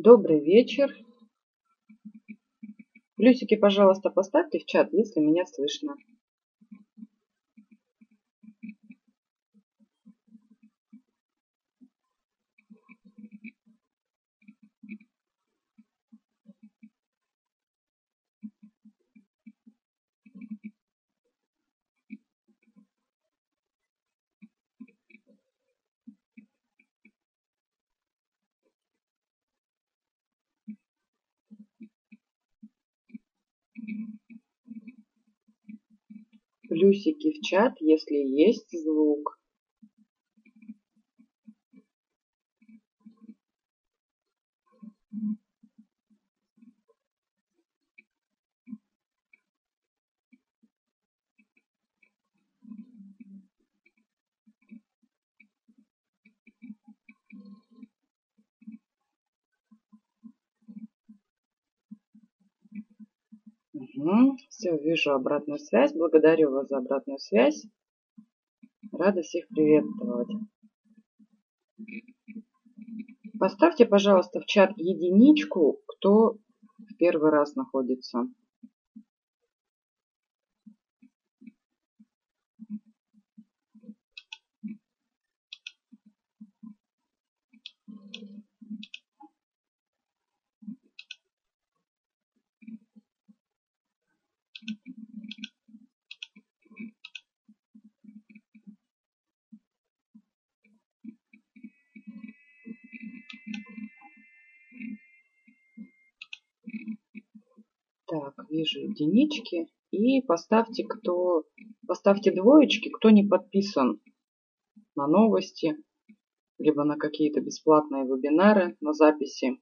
Добрый вечер. Плюсики, пожалуйста, поставьте в чат, если меня слышно. Плюсики в чат, если есть звук. Угу. Все, вижу обратную связь. Благодарю вас за обратную связь. Рада всех приветствовать. Поставьте, пожалуйста, в чат единичку, кто в первый раз находится. Так, вижу единички. И поставьте, кто, поставьте двоечки, кто не подписан на новости, либо на какие-то бесплатные вебинары на записи.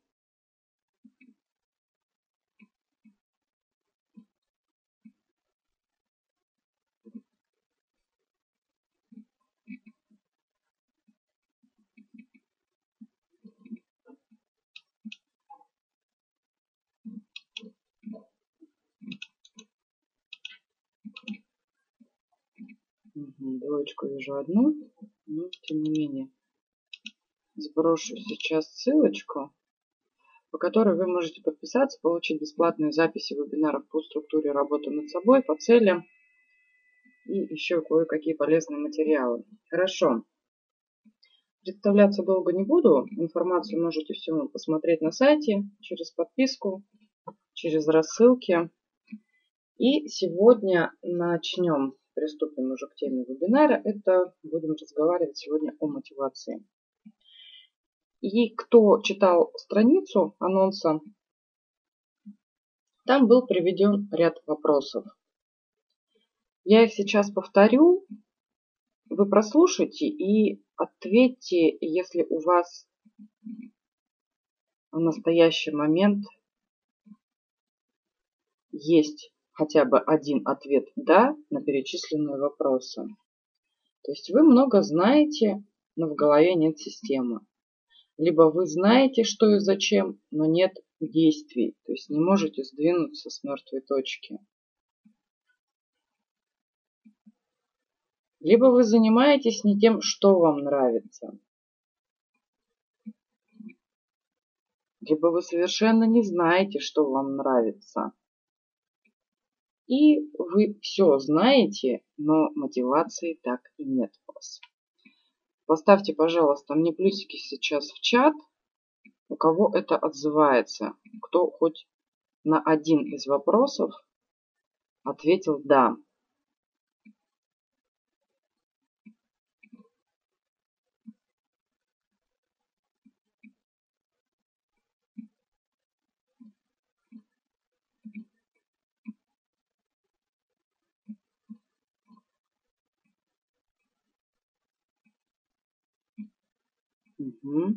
Двоечку вижу одну, но тем не менее сброшу сейчас ссылочку, по которой вы можете подписаться, получить бесплатные записи вебинаров по структуре работы над собой, по целям и еще кое-какие полезные материалы. Хорошо. Представляться долго не буду. Информацию можете все посмотреть на сайте, через подписку, через рассылки. И сегодня начнем приступим уже к теме вебинара. Это будем разговаривать сегодня о мотивации. И кто читал страницу анонса, там был приведен ряд вопросов. Я их сейчас повторю. Вы прослушайте и ответьте, если у вас в настоящий момент есть хотя бы один ответ «да» на перечисленные вопросы. То есть вы много знаете, но в голове нет системы. Либо вы знаете, что и зачем, но нет действий. То есть не можете сдвинуться с мертвой точки. Либо вы занимаетесь не тем, что вам нравится. Либо вы совершенно не знаете, что вам нравится. И вы все знаете, но мотивации так и нет у вас. Поставьте, пожалуйста, мне плюсики сейчас в чат, у кого это отзывается, кто хоть на один из вопросов ответил «да». Угу.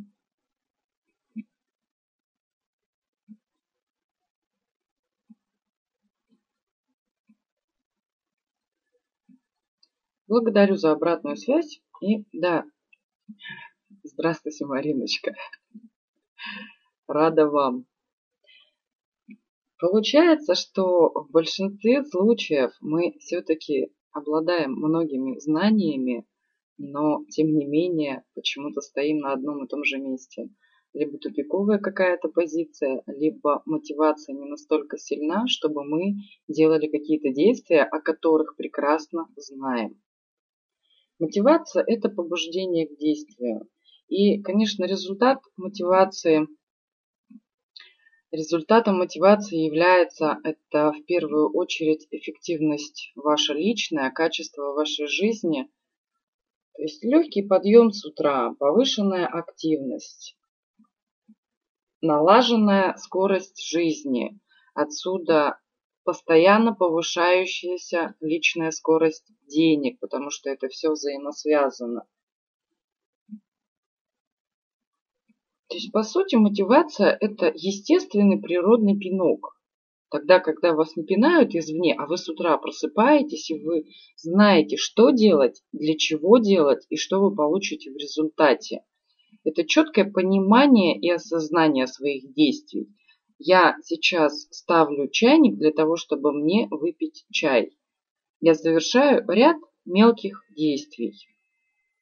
Благодарю за обратную связь. И да, здравствуйте, Мариночка. Рада вам. Получается, что в большинстве случаев мы все-таки обладаем многими знаниями, но тем не менее почему-то стоим на одном и том же месте. либо тупиковая какая-то позиция, либо мотивация не настолько сильна, чтобы мы делали какие-то действия, о которых прекрасно знаем. Мотивация – это побуждение к действию. И, конечно, результат мотивации, результатом мотивации является это в первую очередь эффективность ваша личная, качество вашей жизни. То есть легкий подъем с утра, повышенная активность, налаженная скорость жизни. Отсюда постоянно повышающаяся личная скорость денег, потому что это все взаимосвязано. То есть, по сути, мотивация – это естественный природный пинок. Тогда, когда вас не пинают извне, а вы с утра просыпаетесь, и вы знаете, что делать, для чего делать и что вы получите в результате. Это четкое понимание и осознание своих действий. Я сейчас ставлю чайник для того, чтобы мне выпить чай. Я завершаю ряд мелких действий.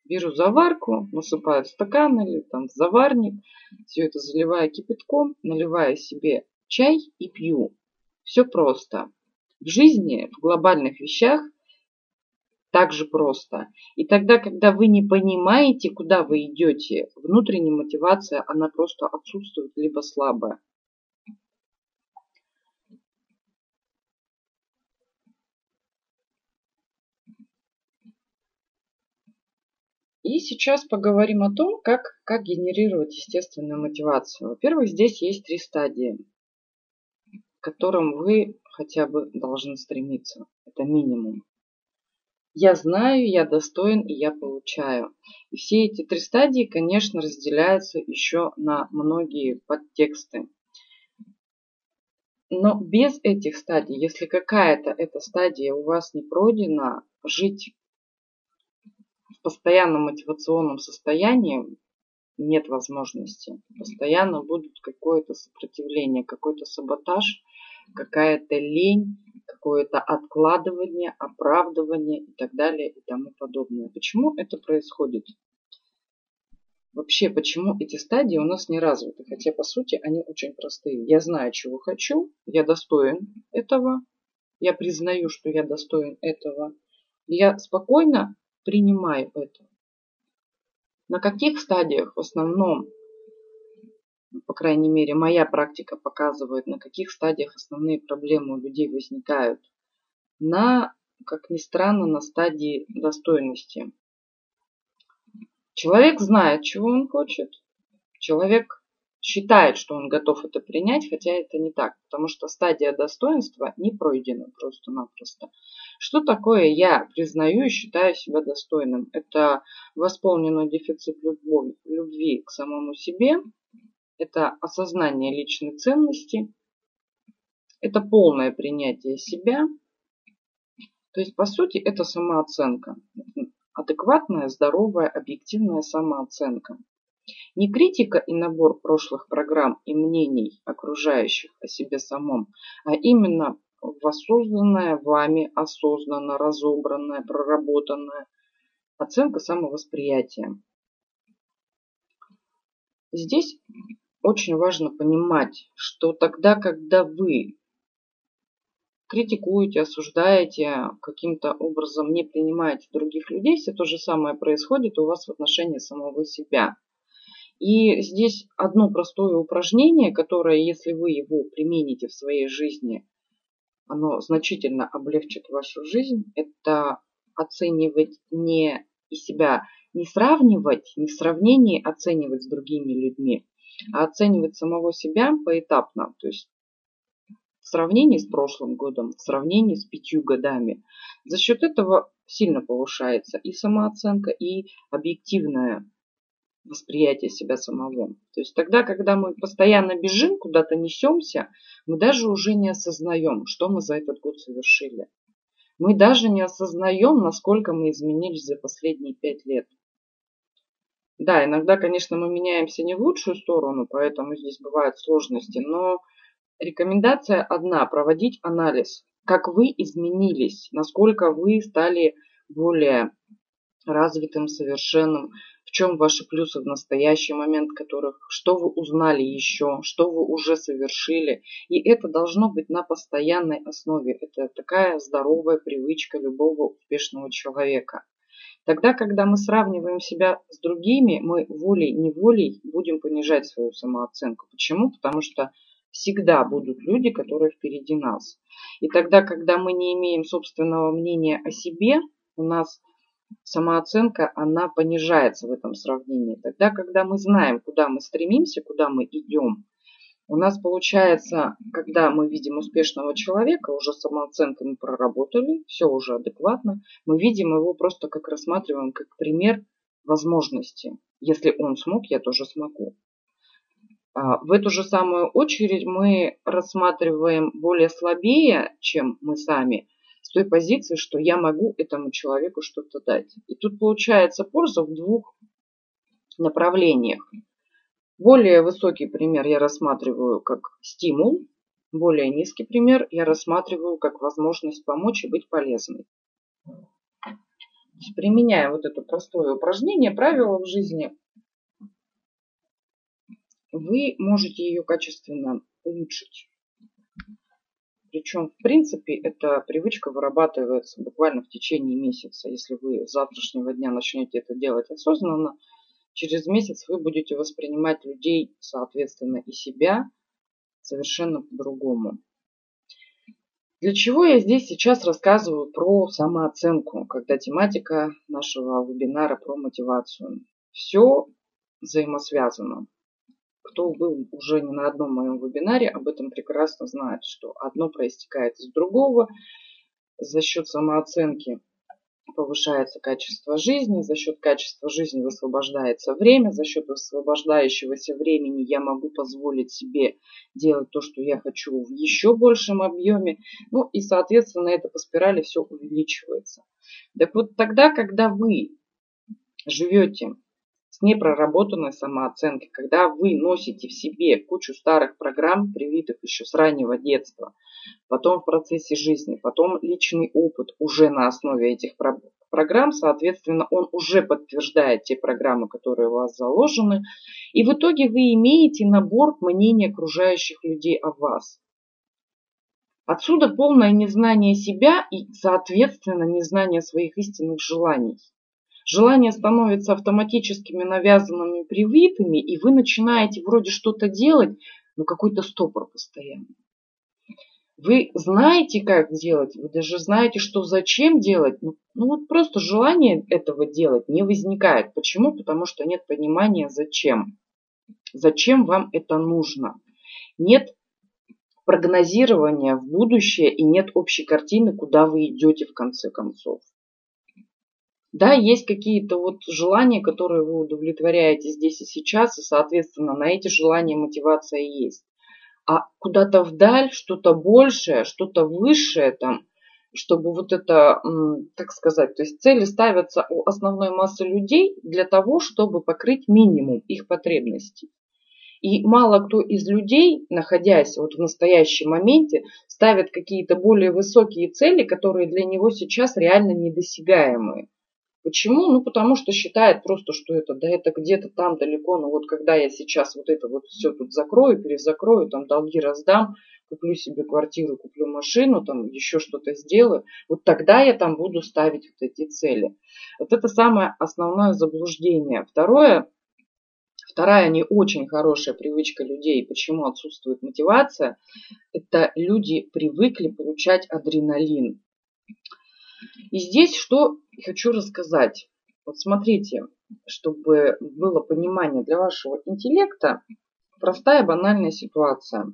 Беру заварку, насыпаю в стакан или там в заварник, все это заливаю кипятком, наливаю себе чай и пью. Все просто. В жизни, в глобальных вещах так же просто. И тогда, когда вы не понимаете, куда вы идете, внутренняя мотивация, она просто отсутствует, либо слабая. И сейчас поговорим о том, как, как генерировать естественную мотивацию. Во-первых, здесь есть три стадии, которым вы хотя бы должны стремиться. Это минимум. Я знаю, я достоин и я получаю. И все эти три стадии, конечно, разделяются еще на многие подтексты. Но без этих стадий, если какая-то эта стадия у вас не пройдена, жить постоянном мотивационном состоянии нет возможности. Постоянно будет какое-то сопротивление, какой-то саботаж, какая-то лень, какое-то откладывание, оправдывание и так далее и тому подобное. Почему это происходит? Вообще, почему эти стадии у нас не развиты? Хотя, по сути, они очень простые. Я знаю, чего хочу, я достоин этого, я признаю, что я достоин этого. Я спокойно принимаю это. На каких стадиях в основном, по крайней мере, моя практика показывает, на каких стадиях основные проблемы у людей возникают? На, как ни странно, на стадии достойности. Человек знает, чего он хочет. Человек считает, что он готов это принять, хотя это не так, потому что стадия достоинства не пройдена просто-напросто. Что такое я признаю и считаю себя достойным? Это восполненный дефицит любви, любви к самому себе, это осознание личной ценности, это полное принятие себя. То есть, по сути, это самооценка. Адекватная, здоровая, объективная самооценка. Не критика и набор прошлых программ и мнений окружающих о себе самом, а именно воссозданная вами, осознанно разобранная, проработанная оценка самовосприятия. Здесь очень важно понимать, что тогда, когда вы критикуете, осуждаете, каким-то образом не принимаете других людей, все то же самое происходит у вас в отношении самого себя. И здесь одно простое упражнение, которое, если вы его примените в своей жизни, оно значительно облегчит вашу жизнь, это оценивать не и себя, не сравнивать, не в сравнении оценивать с другими людьми, а оценивать самого себя поэтапно, то есть в сравнении с прошлым годом, в сравнении с пятью годами. За счет этого сильно повышается и самооценка, и объективная восприятие себя самого. То есть тогда, когда мы постоянно бежим, куда-то несемся, мы даже уже не осознаем, что мы за этот год совершили. Мы даже не осознаем, насколько мы изменились за последние пять лет. Да, иногда, конечно, мы меняемся не в лучшую сторону, поэтому здесь бывают сложности, но рекомендация одна – проводить анализ, как вы изменились, насколько вы стали более развитым, совершенным, в чем ваши плюсы в настоящий момент, которых, что вы узнали еще, что вы уже совершили. И это должно быть на постоянной основе. Это такая здоровая привычка любого успешного человека. Тогда, когда мы сравниваем себя с другими, мы волей-неволей будем понижать свою самооценку. Почему? Потому что всегда будут люди, которые впереди нас. И тогда, когда мы не имеем собственного мнения о себе, у нас самооценка, она понижается в этом сравнении. Тогда, когда мы знаем, куда мы стремимся, куда мы идем, у нас получается, когда мы видим успешного человека, уже самооценку мы проработали, все уже адекватно, мы видим его просто как рассматриваем как пример возможности. Если он смог, я тоже смогу. А, в эту же самую очередь мы рассматриваем более слабее, чем мы сами, с той позиции, что я могу этому человеку что-то дать. И тут получается польза в двух направлениях. Более высокий пример я рассматриваю как стимул, более низкий пример я рассматриваю как возможность помочь и быть полезной. Применяя вот это простое упражнение, правило в жизни, вы можете ее качественно улучшить. Причем, в принципе, эта привычка вырабатывается буквально в течение месяца. Если вы с завтрашнего дня начнете это делать осознанно, через месяц вы будете воспринимать людей, соответственно, и себя совершенно по-другому. Для чего я здесь сейчас рассказываю про самооценку, когда тематика нашего вебинара про мотивацию. Все взаимосвязано кто был уже не на одном моем вебинаре, об этом прекрасно знает, что одно проистекает из другого. За счет самооценки повышается качество жизни, за счет качества жизни высвобождается время, за счет высвобождающегося времени я могу позволить себе делать то, что я хочу в еще большем объеме, ну и, соответственно, это по спирали все увеличивается. Так вот тогда, когда вы живете с непроработанной самооценкой, когда вы носите в себе кучу старых программ, привитых еще с раннего детства, потом в процессе жизни, потом личный опыт уже на основе этих программ, соответственно, он уже подтверждает те программы, которые у вас заложены, и в итоге вы имеете набор мнений окружающих людей о вас. Отсюда полное незнание себя и, соответственно, незнание своих истинных желаний. Желания становятся автоматическими навязанными привитыми, и вы начинаете вроде что-то делать, но какой-то стопор постоянно. Вы знаете, как делать, вы даже знаете, что зачем делать, ну, ну вот просто желание этого делать не возникает. Почему? Потому что нет понимания зачем. Зачем вам это нужно? Нет прогнозирования в будущее и нет общей картины, куда вы идете в конце концов. Да, есть какие-то вот желания, которые вы удовлетворяете здесь и сейчас, и, соответственно, на эти желания мотивация есть. А куда-то вдаль, что-то большее, что-то высшее там, чтобы вот это, так сказать, то есть цели ставятся у основной массы людей для того, чтобы покрыть минимум их потребностей. И мало кто из людей, находясь вот в настоящем моменте, ставит какие-то более высокие цели, которые для него сейчас реально недосягаемые. Почему? Ну, потому что считает просто, что это, да это где-то там далеко, но вот когда я сейчас вот это вот все тут закрою, перезакрою, там долги раздам, куплю себе квартиру, куплю машину, там еще что-то сделаю, вот тогда я там буду ставить вот эти цели. Вот это самое основное заблуждение. Второе, вторая не очень хорошая привычка людей, почему отсутствует мотивация, это люди привыкли получать адреналин. И здесь что хочу рассказать. Вот смотрите, чтобы было понимание для вашего интеллекта, простая банальная ситуация.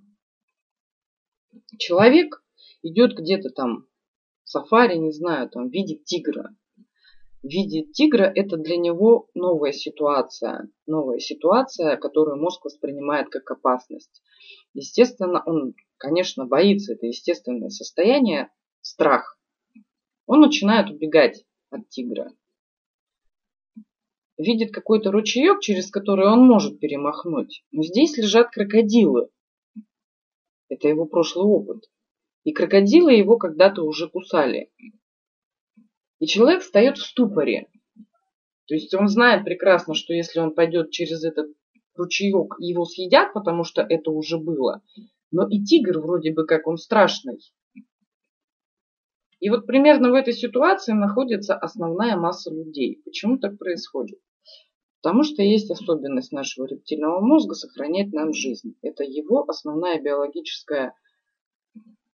Человек идет где-то там в сафари, не знаю, там видит тигра. Видит тигра – это для него новая ситуация. Новая ситуация, которую мозг воспринимает как опасность. Естественно, он, конечно, боится. Это естественное состояние, страх. Он начинает убегать от тигра. Видит какой-то ручеек, через который он может перемахнуть. Но здесь лежат крокодилы. Это его прошлый опыт. И крокодилы его когда-то уже кусали. И человек встает в ступоре. То есть он знает прекрасно, что если он пойдет через этот ручеек, его съедят, потому что это уже было. Но и тигр вроде бы как он страшный. И вот примерно в этой ситуации находится основная масса людей. Почему так происходит? Потому что есть особенность нашего рептильного мозга сохранять нам жизнь. Это его основная биологическая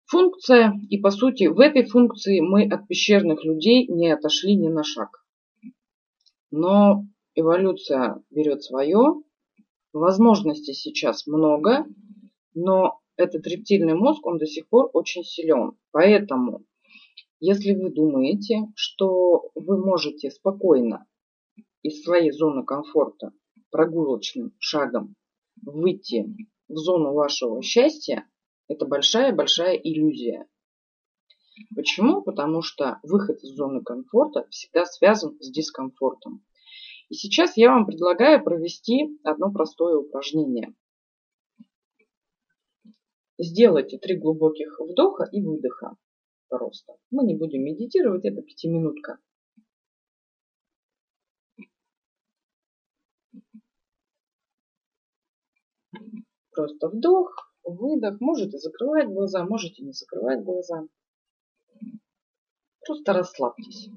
функция. И по сути в этой функции мы от пещерных людей не отошли ни на шаг. Но эволюция берет свое. Возможностей сейчас много, но этот рептильный мозг, он до сих пор очень силен. Поэтому, если вы думаете, что вы можете спокойно из своей зоны комфорта прогулочным шагом выйти в зону вашего счастья, это большая-большая иллюзия. Почему? Потому что выход из зоны комфорта всегда связан с дискомфортом. И сейчас я вам предлагаю провести одно простое упражнение. Сделайте три глубоких вдоха и выдоха. Просто. Мы не будем медитировать, это пятиминутка. Просто вдох, выдох. Можете закрывать глаза, можете не закрывать глаза. Просто расслабьтесь.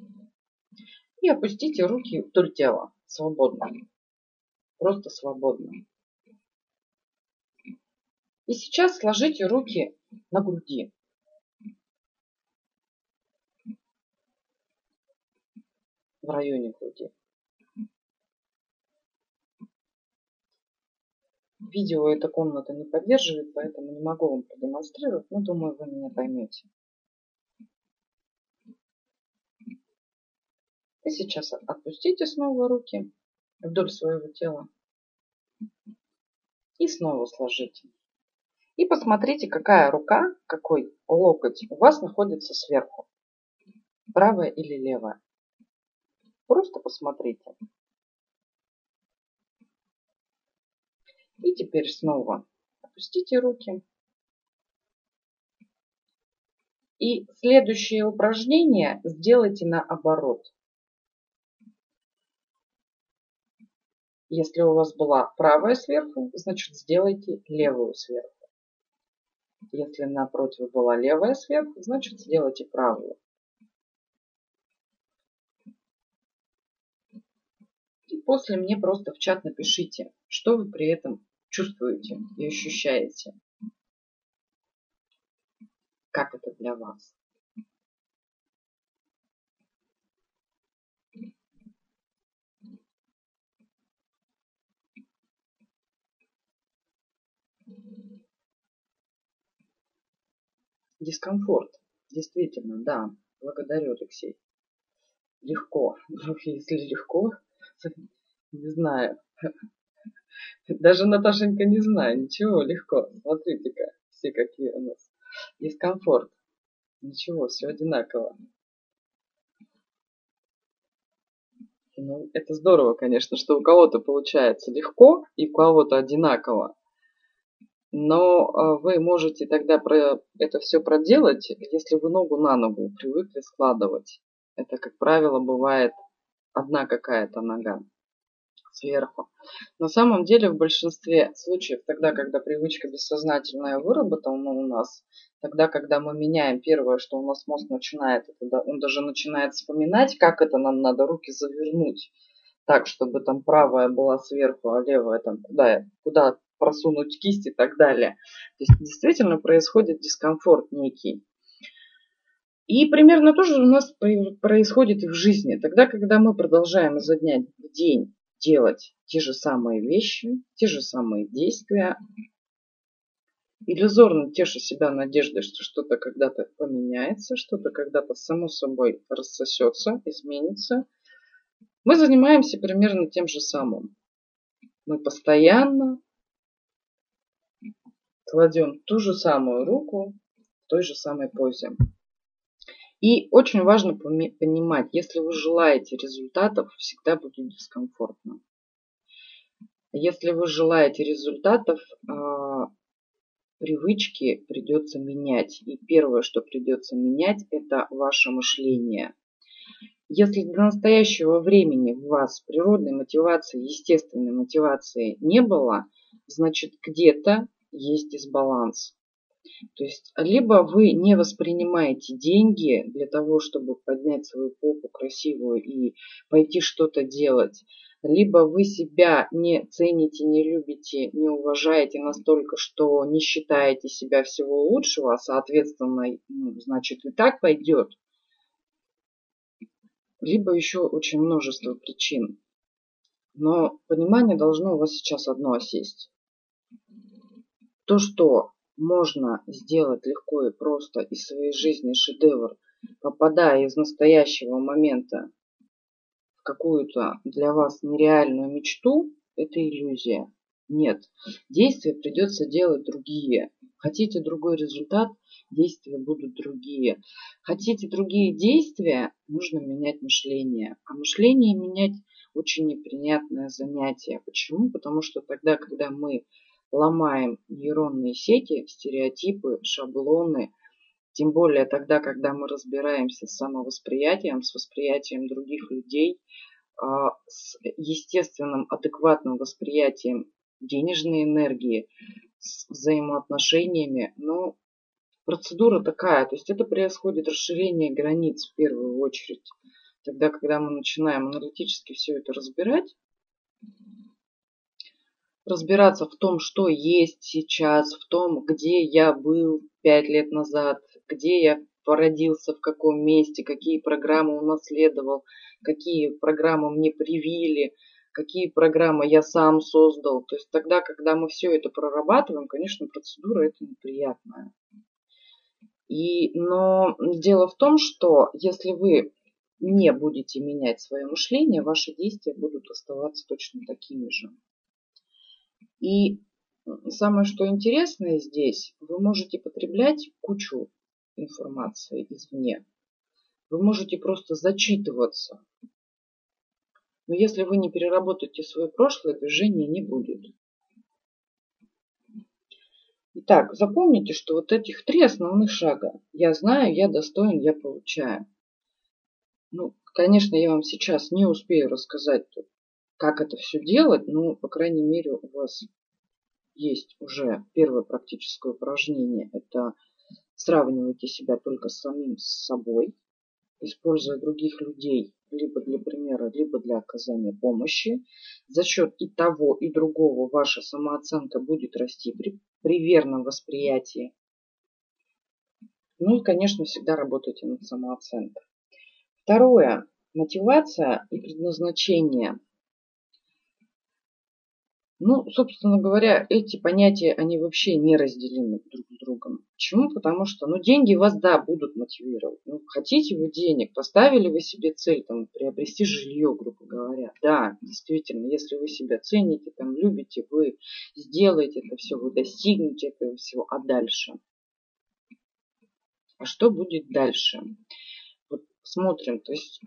И опустите руки вдоль тела. Свободно. Просто свободно. И сейчас сложите руки на груди. В районе груди. Видео эта комната не поддерживает, поэтому не могу вам продемонстрировать, но думаю, вы меня поймете. И сейчас отпустите снова руки вдоль своего тела. И снова сложите. И посмотрите, какая рука, какой локоть у вас находится сверху. Правая или левая. Просто посмотрите. И теперь снова опустите руки. И следующее упражнение сделайте наоборот. Если у вас была правая сверху, значит сделайте левую сверху. Если напротив была левая сверху, значит сделайте правую. И после мне просто в чат напишите, что вы при этом чувствуете и ощущаете. Как это для вас? Дискомфорт. Действительно, да. Благодарю, Алексей. Легко. Если легко, не знаю. Даже Наташенька не знаю. Ничего, легко. Смотрите-ка, все какие у нас. Дискомфорт. Ничего, все одинаково. Ну, это здорово, конечно, что у кого-то получается легко и у кого-то одинаково. Но а, вы можете тогда про это все проделать, если вы ногу на ногу привыкли складывать. Это, как правило, бывает одна какая-то нога сверху. На самом деле в большинстве случаев, тогда, когда привычка бессознательная выработана у нас, тогда, когда мы меняем первое, что у нас мозг начинает, это, он даже начинает вспоминать, как это нам надо руки завернуть так, чтобы там правая была сверху, а левая там куда, куда просунуть кисть и так далее. То есть действительно происходит дискомфорт некий. И примерно то же у нас происходит и в жизни. Тогда, когда мы продолжаем изо дня в день делать те же самые вещи, те же самые действия, иллюзорно теша себя надеждой, что что-то когда-то поменяется, что-то когда-то само собой рассосется, изменится, мы занимаемся примерно тем же самым. Мы постоянно кладем ту же самую руку в той же самой позе. И очень важно понимать, если вы желаете результатов, всегда будет дискомфортно. Если вы желаете результатов, а, привычки придется менять. И первое, что придется менять, это ваше мышление. Если до настоящего времени у вас природной мотивации, естественной мотивации не было, значит где-то есть дисбаланс. То есть либо вы не воспринимаете деньги для того, чтобы поднять свою попу красивую и пойти что-то делать, либо вы себя не цените, не любите, не уважаете настолько, что не считаете себя всего лучшего, а соответственно, ну, значит и так пойдет, либо еще очень множество причин. Но понимание должно у вас сейчас одно осесть. То, что можно сделать легко и просто из своей жизни шедевр, попадая из настоящего момента в какую-то для вас нереальную мечту, это иллюзия. Нет, действия придется делать другие. Хотите другой результат, действия будут другие. Хотите другие действия, нужно менять мышление. А мышление менять очень неприятное занятие. Почему? Потому что тогда, когда мы ломаем нейронные сети, стереотипы, шаблоны, тем более тогда, когда мы разбираемся с самовосприятием, с восприятием других людей, а, с естественным, адекватным восприятием денежной энергии, с взаимоотношениями. Но процедура такая, то есть это происходит расширение границ в первую очередь. Тогда, когда мы начинаем аналитически все это разбирать, разбираться в том, что есть сейчас, в том, где я был пять лет назад, где я породился, в каком месте, какие программы унаследовал, какие программы мне привили, какие программы я сам создал. То есть тогда, когда мы все это прорабатываем, конечно, процедура это неприятная. И, но дело в том, что если вы не будете менять свое мышление, ваши действия будут оставаться точно такими же. И самое что интересное здесь, вы можете потреблять кучу информации извне. Вы можете просто зачитываться. Но если вы не переработаете свое прошлое, движения не будет. Итак, запомните, что вот этих три основных шага. Я знаю, я достоин, я получаю. Ну, конечно, я вам сейчас не успею рассказать как это все делать, но, по крайней мере, у вас есть уже первое практическое упражнение. Это сравнивайте себя только с самим собой, используя других людей либо для примера, либо для оказания помощи. За счет и того, и другого ваша самооценка будет расти при, при верном восприятии. Ну и, конечно, всегда работайте над самооценкой. Второе. Мотивация и предназначение. Ну, собственно говоря, эти понятия, они вообще не разделимы друг с другом. Почему? Потому что, ну, деньги вас, да, будут мотивировать. Ну, хотите вы денег, поставили вы себе цель, там, приобрести жилье, грубо говоря. Да, действительно, если вы себя цените, там, любите, вы сделаете это все, вы достигнете этого всего, а дальше? А что будет дальше? Вот смотрим, то есть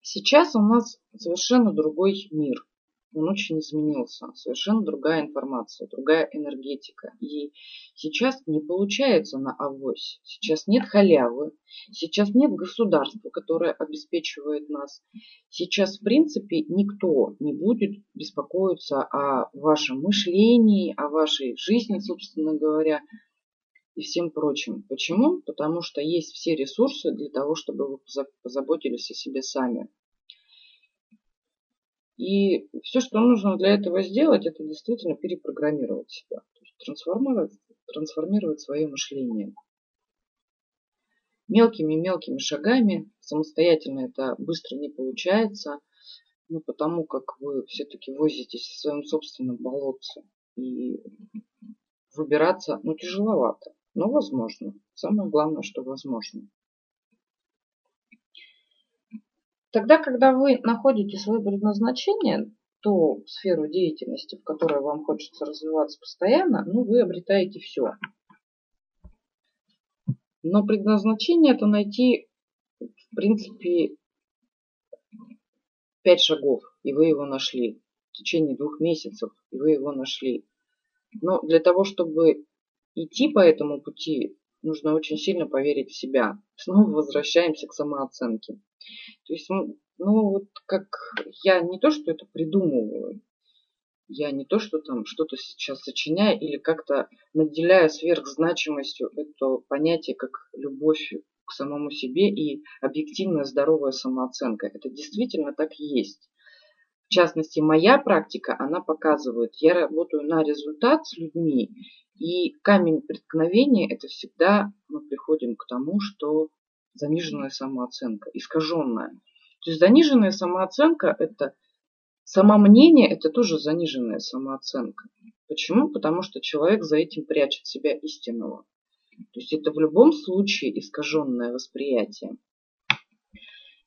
сейчас у нас совершенно другой мир он очень изменился. Совершенно другая информация, другая энергетика. И сейчас не получается на авось. Сейчас нет халявы. Сейчас нет государства, которое обеспечивает нас. Сейчас, в принципе, никто не будет беспокоиться о вашем мышлении, о вашей жизни, собственно говоря, и всем прочим. Почему? Потому что есть все ресурсы для того, чтобы вы позаботились о себе сами. И все, что нужно для этого сделать, это действительно перепрограммировать себя. То есть трансформировать, трансформировать свое мышление. Мелкими-мелкими шагами. Самостоятельно это быстро не получается. Ну, потому как вы все-таки возитесь в своем собственном болотце. И выбираться, ну, тяжеловато. Но возможно. Самое главное, что возможно. Тогда, когда вы находите свое предназначение, ту сферу деятельности, в которой вам хочется развиваться постоянно, ну, вы обретаете все. Но предназначение это найти, в принципе, пять шагов, и вы его нашли. В течение двух месяцев, и вы его нашли. Но для того, чтобы идти по этому пути, нужно очень сильно поверить в себя. Снова возвращаемся к самооценке. То есть, ну вот как я не то, что это придумываю, я не то, что там что-то сейчас сочиняю или как-то наделяю сверхзначимостью это понятие как любовь к самому себе и объективная здоровая самооценка. Это действительно так есть. В частности, моя практика, она показывает, я работаю на результат с людьми, и камень преткновения – это всегда мы приходим к тому, что заниженная самооценка, искаженная. То есть заниженная самооценка – это самомнение, это тоже заниженная самооценка. Почему? Потому что человек за этим прячет себя истинного. То есть это в любом случае искаженное восприятие.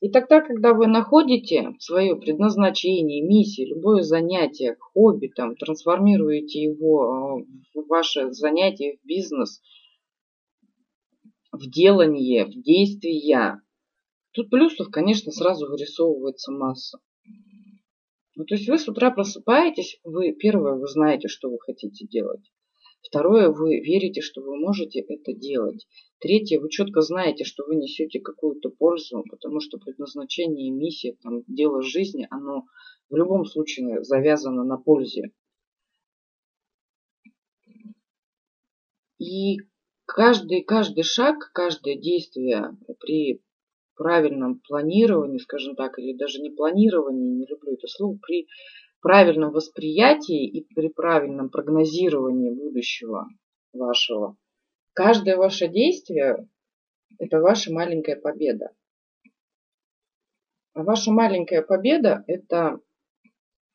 И тогда, когда вы находите свое предназначение, миссию, любое занятие, хобби, там, трансформируете его а, в ваше занятие, в бизнес, в делание, в действия, тут плюсов, конечно, сразу вырисовывается масса. Ну, то есть вы с утра просыпаетесь, вы первое, вы знаете, что вы хотите делать. Второе, вы верите, что вы можете это делать. Третье, вы четко знаете, что вы несете какую-то пользу, потому что предназначение и миссия, там, дело жизни, оно в любом случае завязано на пользе. И каждый, каждый шаг, каждое действие при правильном планировании, скажем так, или даже не планировании, не люблю это слово, при правильном восприятии и при правильном прогнозировании будущего вашего, каждое ваше действие – это ваша маленькая победа. А ваша маленькая победа – это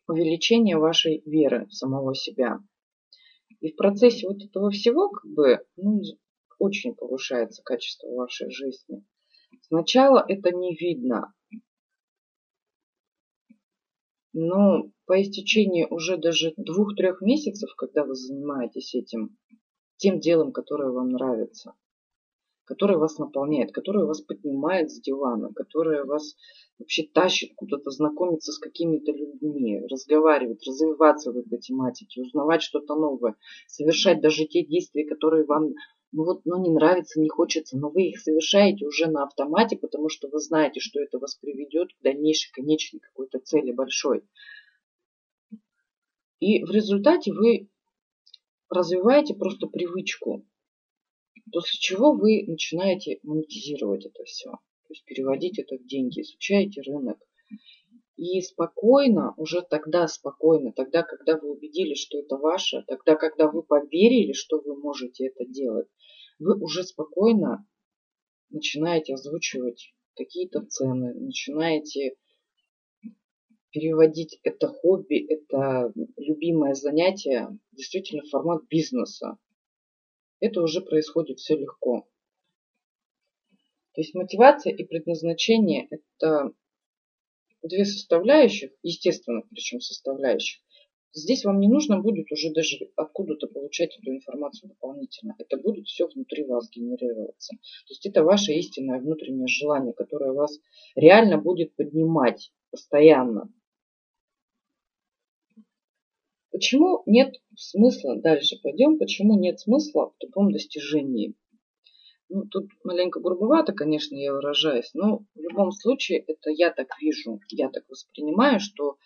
увеличение вашей веры в самого себя. И в процессе вот этого всего как бы ну, очень повышается качество вашей жизни. Сначала это не видно, но по истечении уже даже двух-трех месяцев, когда вы занимаетесь этим, тем делом, которое вам нравится, которое вас наполняет, которое вас поднимает с дивана, которое вас вообще тащит куда-то знакомиться с какими-то людьми, разговаривать, развиваться в этой тематике, узнавать что-то новое, совершать даже те действия, которые вам ну вот, ну не нравится, не хочется, но вы их совершаете уже на автомате, потому что вы знаете, что это вас приведет к дальнейшей конечной какой-то цели большой. И в результате вы развиваете просто привычку, после чего вы начинаете монетизировать это все, то есть переводить это в деньги, изучаете рынок. И спокойно, уже тогда спокойно, тогда, когда вы убедились, что это ваше, тогда, когда вы поверили, что вы можете это делать, вы уже спокойно начинаете озвучивать какие-то цены, начинаете переводить это хобби, это любимое занятие действительно формат бизнеса. Это уже происходит все легко. То есть мотивация и предназначение – это две составляющих, естественно, причем составляющих. Здесь вам не нужно будет уже даже откуда-то получать эту информацию дополнительно. Это будет все внутри вас генерироваться. То есть это ваше истинное внутреннее желание, которое вас реально будет поднимать постоянно. Почему нет смысла, дальше пойдем, почему нет смысла в тупом достижении? Ну, тут маленько грубовато, конечно, я выражаюсь, но в любом случае это я так вижу, я так воспринимаю, что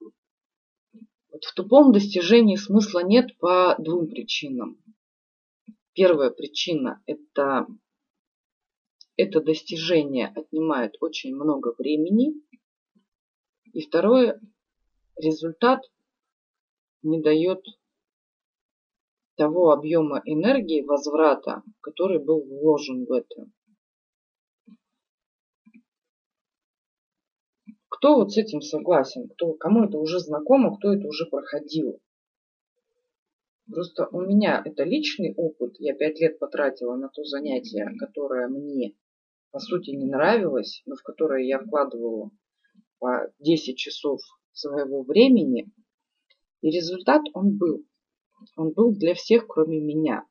вот в тупом достижении смысла нет по двум причинам. Первая причина – это это достижение отнимает очень много времени. И второе, результат не дает того объема энергии возврата, который был вложен в это. Кто вот с этим согласен? Кто, кому это уже знакомо, кто это уже проходил? Просто у меня это личный опыт. Я пять лет потратила на то занятие, которое мне по сути не нравилось, но в которое я вкладывала по 10 часов своего времени. И результат он был. Он был для всех, кроме меня.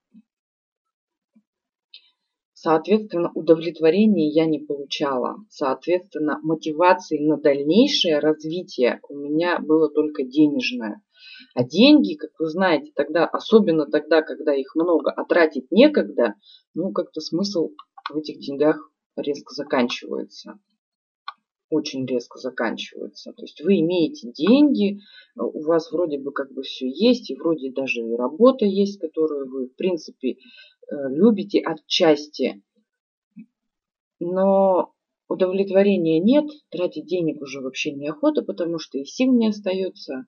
Соответственно, удовлетворения я не получала. Соответственно, мотивации на дальнейшее развитие у меня было только денежное. А деньги, как вы знаете, тогда, особенно тогда, когда их много, а тратить некогда, ну, как-то смысл в этих деньгах резко заканчивается. Очень резко заканчиваются. То есть вы имеете деньги, у вас вроде бы как бы все есть, и вроде даже и работа есть, которую вы, в принципе, э, любите отчасти. Но удовлетворения нет, тратить денег уже вообще неохота, потому что и сил не остается,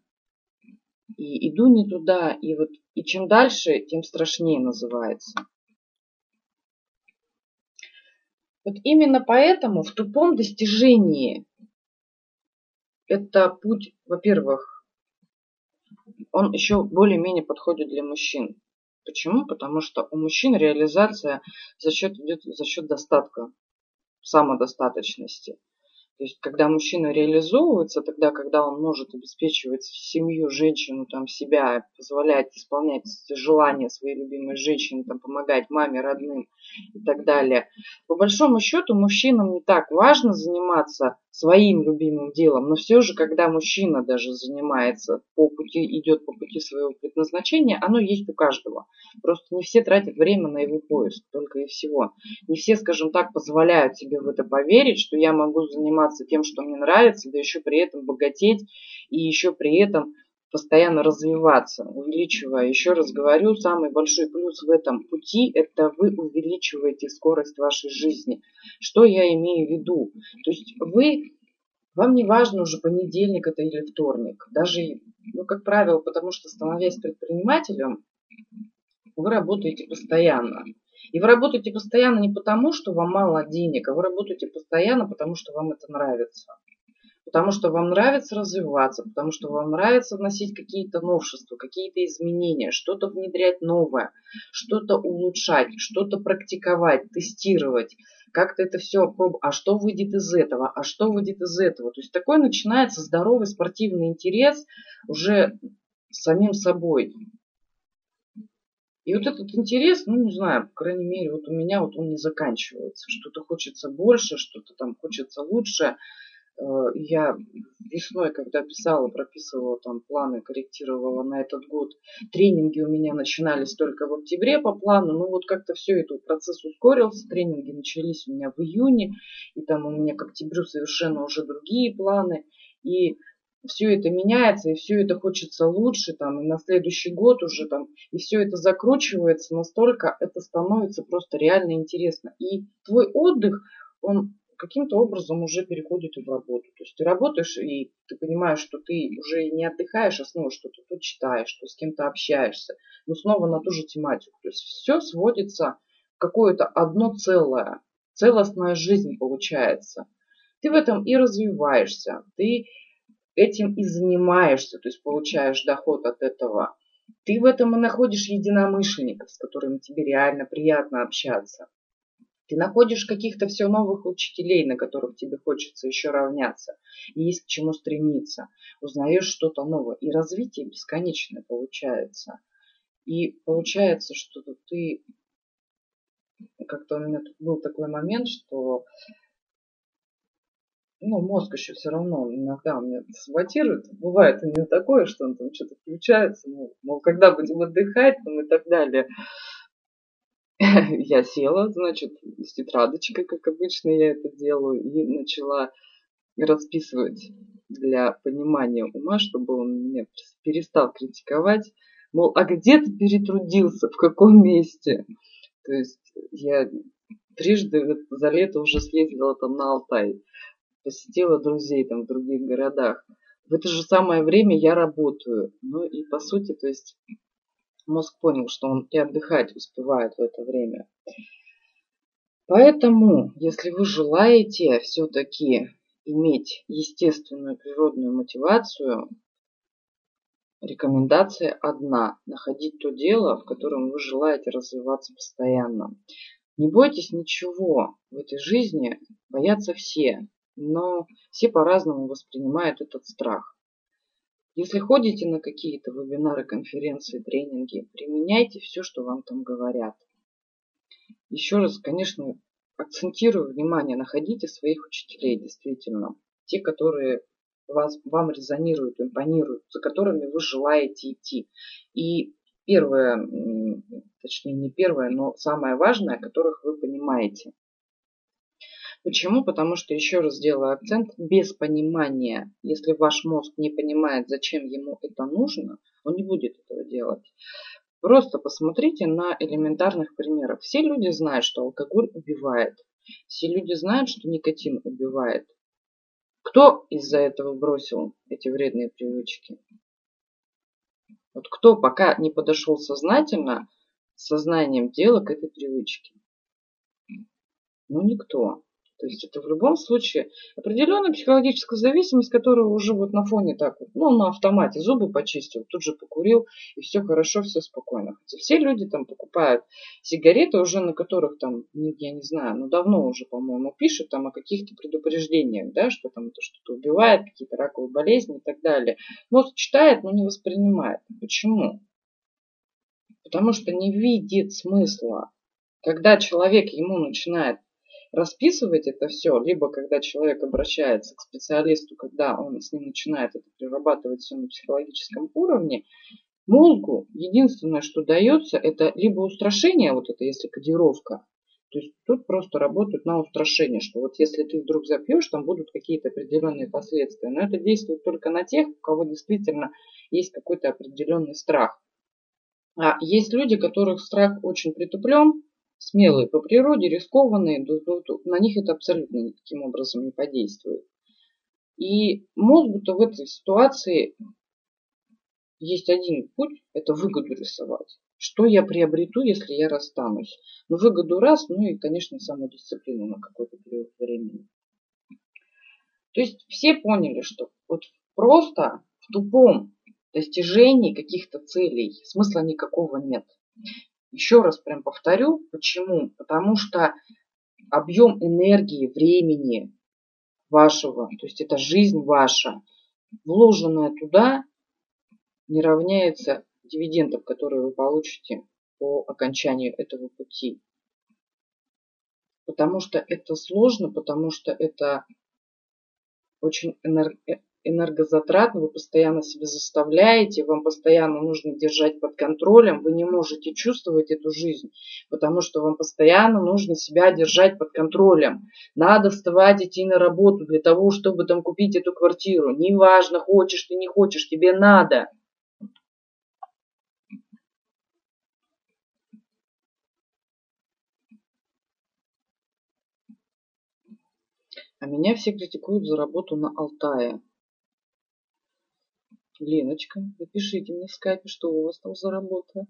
и иду не туда, и вот и чем дальше, тем страшнее называется. Вот именно поэтому в тупом достижении это путь, во-первых, он еще более-менее подходит для мужчин. Почему? Потому что у мужчин реализация за счет идет за счет достатка, самодостаточности. То есть, когда мужчина реализовывается, тогда, когда он может обеспечивать семью, женщину, там, себя, позволять исполнять желания своей любимой женщины, там, помогать маме, родным и так далее. По большому счету, мужчинам не так важно заниматься своим любимым делом, но все же, когда мужчина даже занимается по пути, идет по пути своего предназначения, оно есть у каждого. Просто не все тратят время на его поиск, только и всего. Не все, скажем так, позволяют себе в это поверить, что я могу заниматься тем, что мне нравится, да еще при этом богатеть и еще при этом постоянно развиваться, увеличивая. Еще раз говорю, самый большой плюс в этом пути – это вы увеличиваете скорость вашей жизни. Что я имею в виду? То есть вы, вам не важно уже понедельник это или вторник. Даже, ну, как правило, потому что становясь предпринимателем, вы работаете постоянно. И вы работаете постоянно не потому, что вам мало денег, а вы работаете постоянно, потому что вам это нравится потому что вам нравится развиваться, потому что вам нравится вносить какие-то новшества, какие-то изменения, что-то внедрять новое, что-то улучшать, что-то практиковать, тестировать, как-то это все пробовать, а что выйдет из этого, а что выйдет из этого. То есть такой начинается здоровый спортивный интерес уже самим собой. И вот этот интерес, ну, не знаю, по крайней мере, вот у меня вот он не заканчивается. Что-то хочется больше, что-то там хочется лучше. Э, я весной, когда писала, прописывала там планы, корректировала на этот год, тренинги у меня начинались только в октябре по плану, ну вот как-то все это процесс ускорился, тренинги начались у меня в июне, и там у меня к октябрю совершенно уже другие планы, и все это меняется, и все это хочется лучше, там, и на следующий год уже там, и все это закручивается. Настолько, это становится просто реально интересно. И твой отдых, он каким-то образом уже переходит в работу. То есть ты работаешь, и ты понимаешь, что ты уже не отдыхаешь, а снова что-то тут читаешь, что с кем-то общаешься, но снова на ту же тематику. То есть все сводится в какое-то одно целое, целостная жизнь получается. Ты в этом и развиваешься, ты этим и занимаешься, то есть получаешь доход от этого. Ты в этом и находишь единомышленников, с которыми тебе реально приятно общаться. Ты находишь каких-то все новых учителей, на которых тебе хочется еще равняться. И есть к чему стремиться. Узнаешь что-то новое. И развитие бесконечное получается. И получается, что ты... Как-то у меня тут был такой момент, что ну, мозг еще все равно иногда мне саботирует. Бывает у него такое, что он там что-то включается, ну, мол, когда будем отдыхать, там и так далее. Я села, значит, с тетрадочкой, как обычно я это делаю, и начала расписывать для понимания ума, чтобы он меня перестал критиковать. Мол, а где ты перетрудился, в каком месте? То есть я трижды за лето уже съездила там на Алтай, посетила друзей там в других городах. В это же самое время я работаю. Ну и по сути, то есть Мозг понял, что он и отдыхать успевает в это время. Поэтому, если вы желаете все-таки иметь естественную природную мотивацию, рекомендация одна – находить то дело, в котором вы желаете развиваться постоянно. Не бойтесь ничего в этой жизни, боятся все, но все по-разному воспринимают этот страх. Если ходите на какие-то вебинары, конференции, тренинги, применяйте все, что вам там говорят. Еще раз, конечно, акцентирую внимание, находите своих учителей, действительно. Те, которые вас, вам резонируют, импонируют, за которыми вы желаете идти. И первое, точнее не первое, но самое важное, которых вы понимаете. Почему? Потому что, еще раз делаю акцент, без понимания, если ваш мозг не понимает, зачем ему это нужно, он не будет этого делать. Просто посмотрите на элементарных примерах. Все люди знают, что алкоголь убивает. Все люди знают, что никотин убивает. Кто из-за этого бросил эти вредные привычки? Вот кто пока не подошел сознательно, сознанием дела к этой привычке? Ну, никто. То есть это в любом случае определенная психологическая зависимость, которая уже вот на фоне так вот, ну, на автомате зубы почистил, тут же покурил, и все хорошо, все спокойно. Хотя все люди там покупают сигареты уже, на которых там, я не знаю, ну, давно уже, по-моему, пишут там о каких-то предупреждениях, да, что там это что-то убивает, какие-то раковые болезни и так далее. Мозг читает, но не воспринимает. Почему? Потому что не видит смысла. Когда человек ему начинает расписывать это все, либо когда человек обращается к специалисту, когда он с ним начинает это перерабатывать все на психологическом уровне, мозгу единственное, что дается, это либо устрашение, вот это если кодировка, то есть тут просто работают на устрашение, что вот если ты вдруг запьешь, там будут какие-то определенные последствия. Но это действует только на тех, у кого действительно есть какой-то определенный страх. А есть люди, которых страх очень притуплен, смелые по природе, рискованные, на них это абсолютно никаким образом не подействует. И мозгу-то в этой ситуации есть один путь, это выгоду рисовать. Что я приобрету, если я расстанусь? Ну, выгоду раз, ну и, конечно, самодисциплину на какой-то период времени. То есть все поняли, что вот просто в тупом достижении каких-то целей смысла никакого нет. Еще раз прям повторю, почему? Потому что объем энергии, времени вашего, то есть это жизнь ваша, вложенная туда, не равняется дивидендов, которые вы получите по окончанию этого пути. Потому что это сложно, потому что это очень энергозатратно, вы постоянно себя заставляете, вам постоянно нужно держать под контролем, вы не можете чувствовать эту жизнь, потому что вам постоянно нужно себя держать под контролем. Надо вставать, идти на работу для того, чтобы там купить эту квартиру. Неважно, хочешь ты, не хочешь, тебе надо. А меня все критикуют за работу на Алтае. Леночка, напишите мне в скайпе, что у вас там за работа.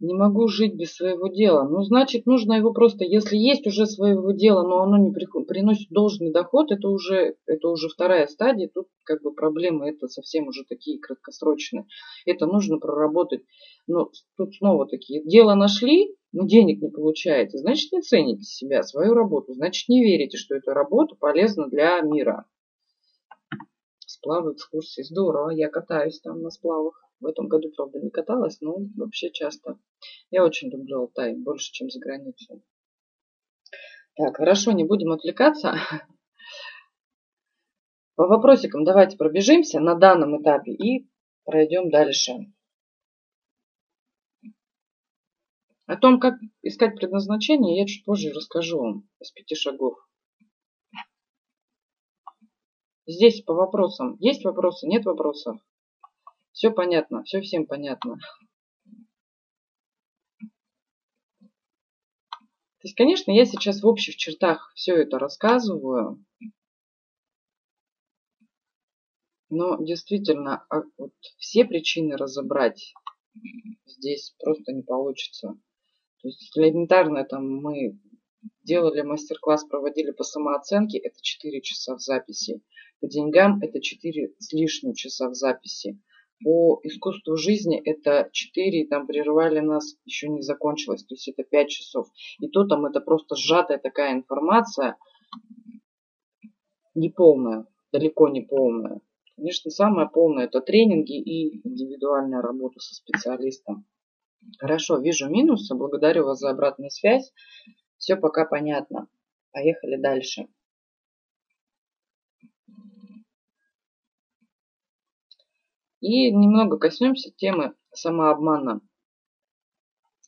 Не могу жить без своего дела. Ну, значит, нужно его просто, если есть уже своего дела, но оно не приносит должный доход, это уже, это уже вторая стадия. Тут как бы проблемы это совсем уже такие краткосрочные. Это нужно проработать. Но тут снова такие, дело нашли, но денег не получаете. Значит, не цените себя, свою работу. Значит, не верите, что эта работа полезна для мира. Сплавы, экскурсии. Здорово. Я катаюсь там на сплавах. В этом году, правда, не каталась, но вообще часто. Я очень люблю Алтай, больше, чем за границу. Так, хорошо, не будем отвлекаться. По вопросикам давайте пробежимся на данном этапе и пройдем дальше. О том, как искать предназначение, я чуть позже расскажу вам из пяти шагов. Здесь по вопросам. Есть вопросы? Нет вопросов? Все понятно, все всем понятно. То есть, конечно, я сейчас в общих чертах все это рассказываю. Но действительно, а вот все причины разобрать здесь просто не получится. То есть элементарно там мы делали мастер-класс, проводили по самооценке, это 4 часа в записи. По деньгам это 4 с лишним часа в записи. По искусству жизни это 4, там прерывали нас, еще не закончилось, то есть это 5 часов. И то там это просто сжатая такая информация, неполная, далеко не полная. Конечно, самое полное это тренинги и индивидуальная работа со специалистом. Хорошо, вижу минусы. Благодарю вас за обратную связь. Все пока понятно. Поехали дальше. И немного коснемся темы самообмана.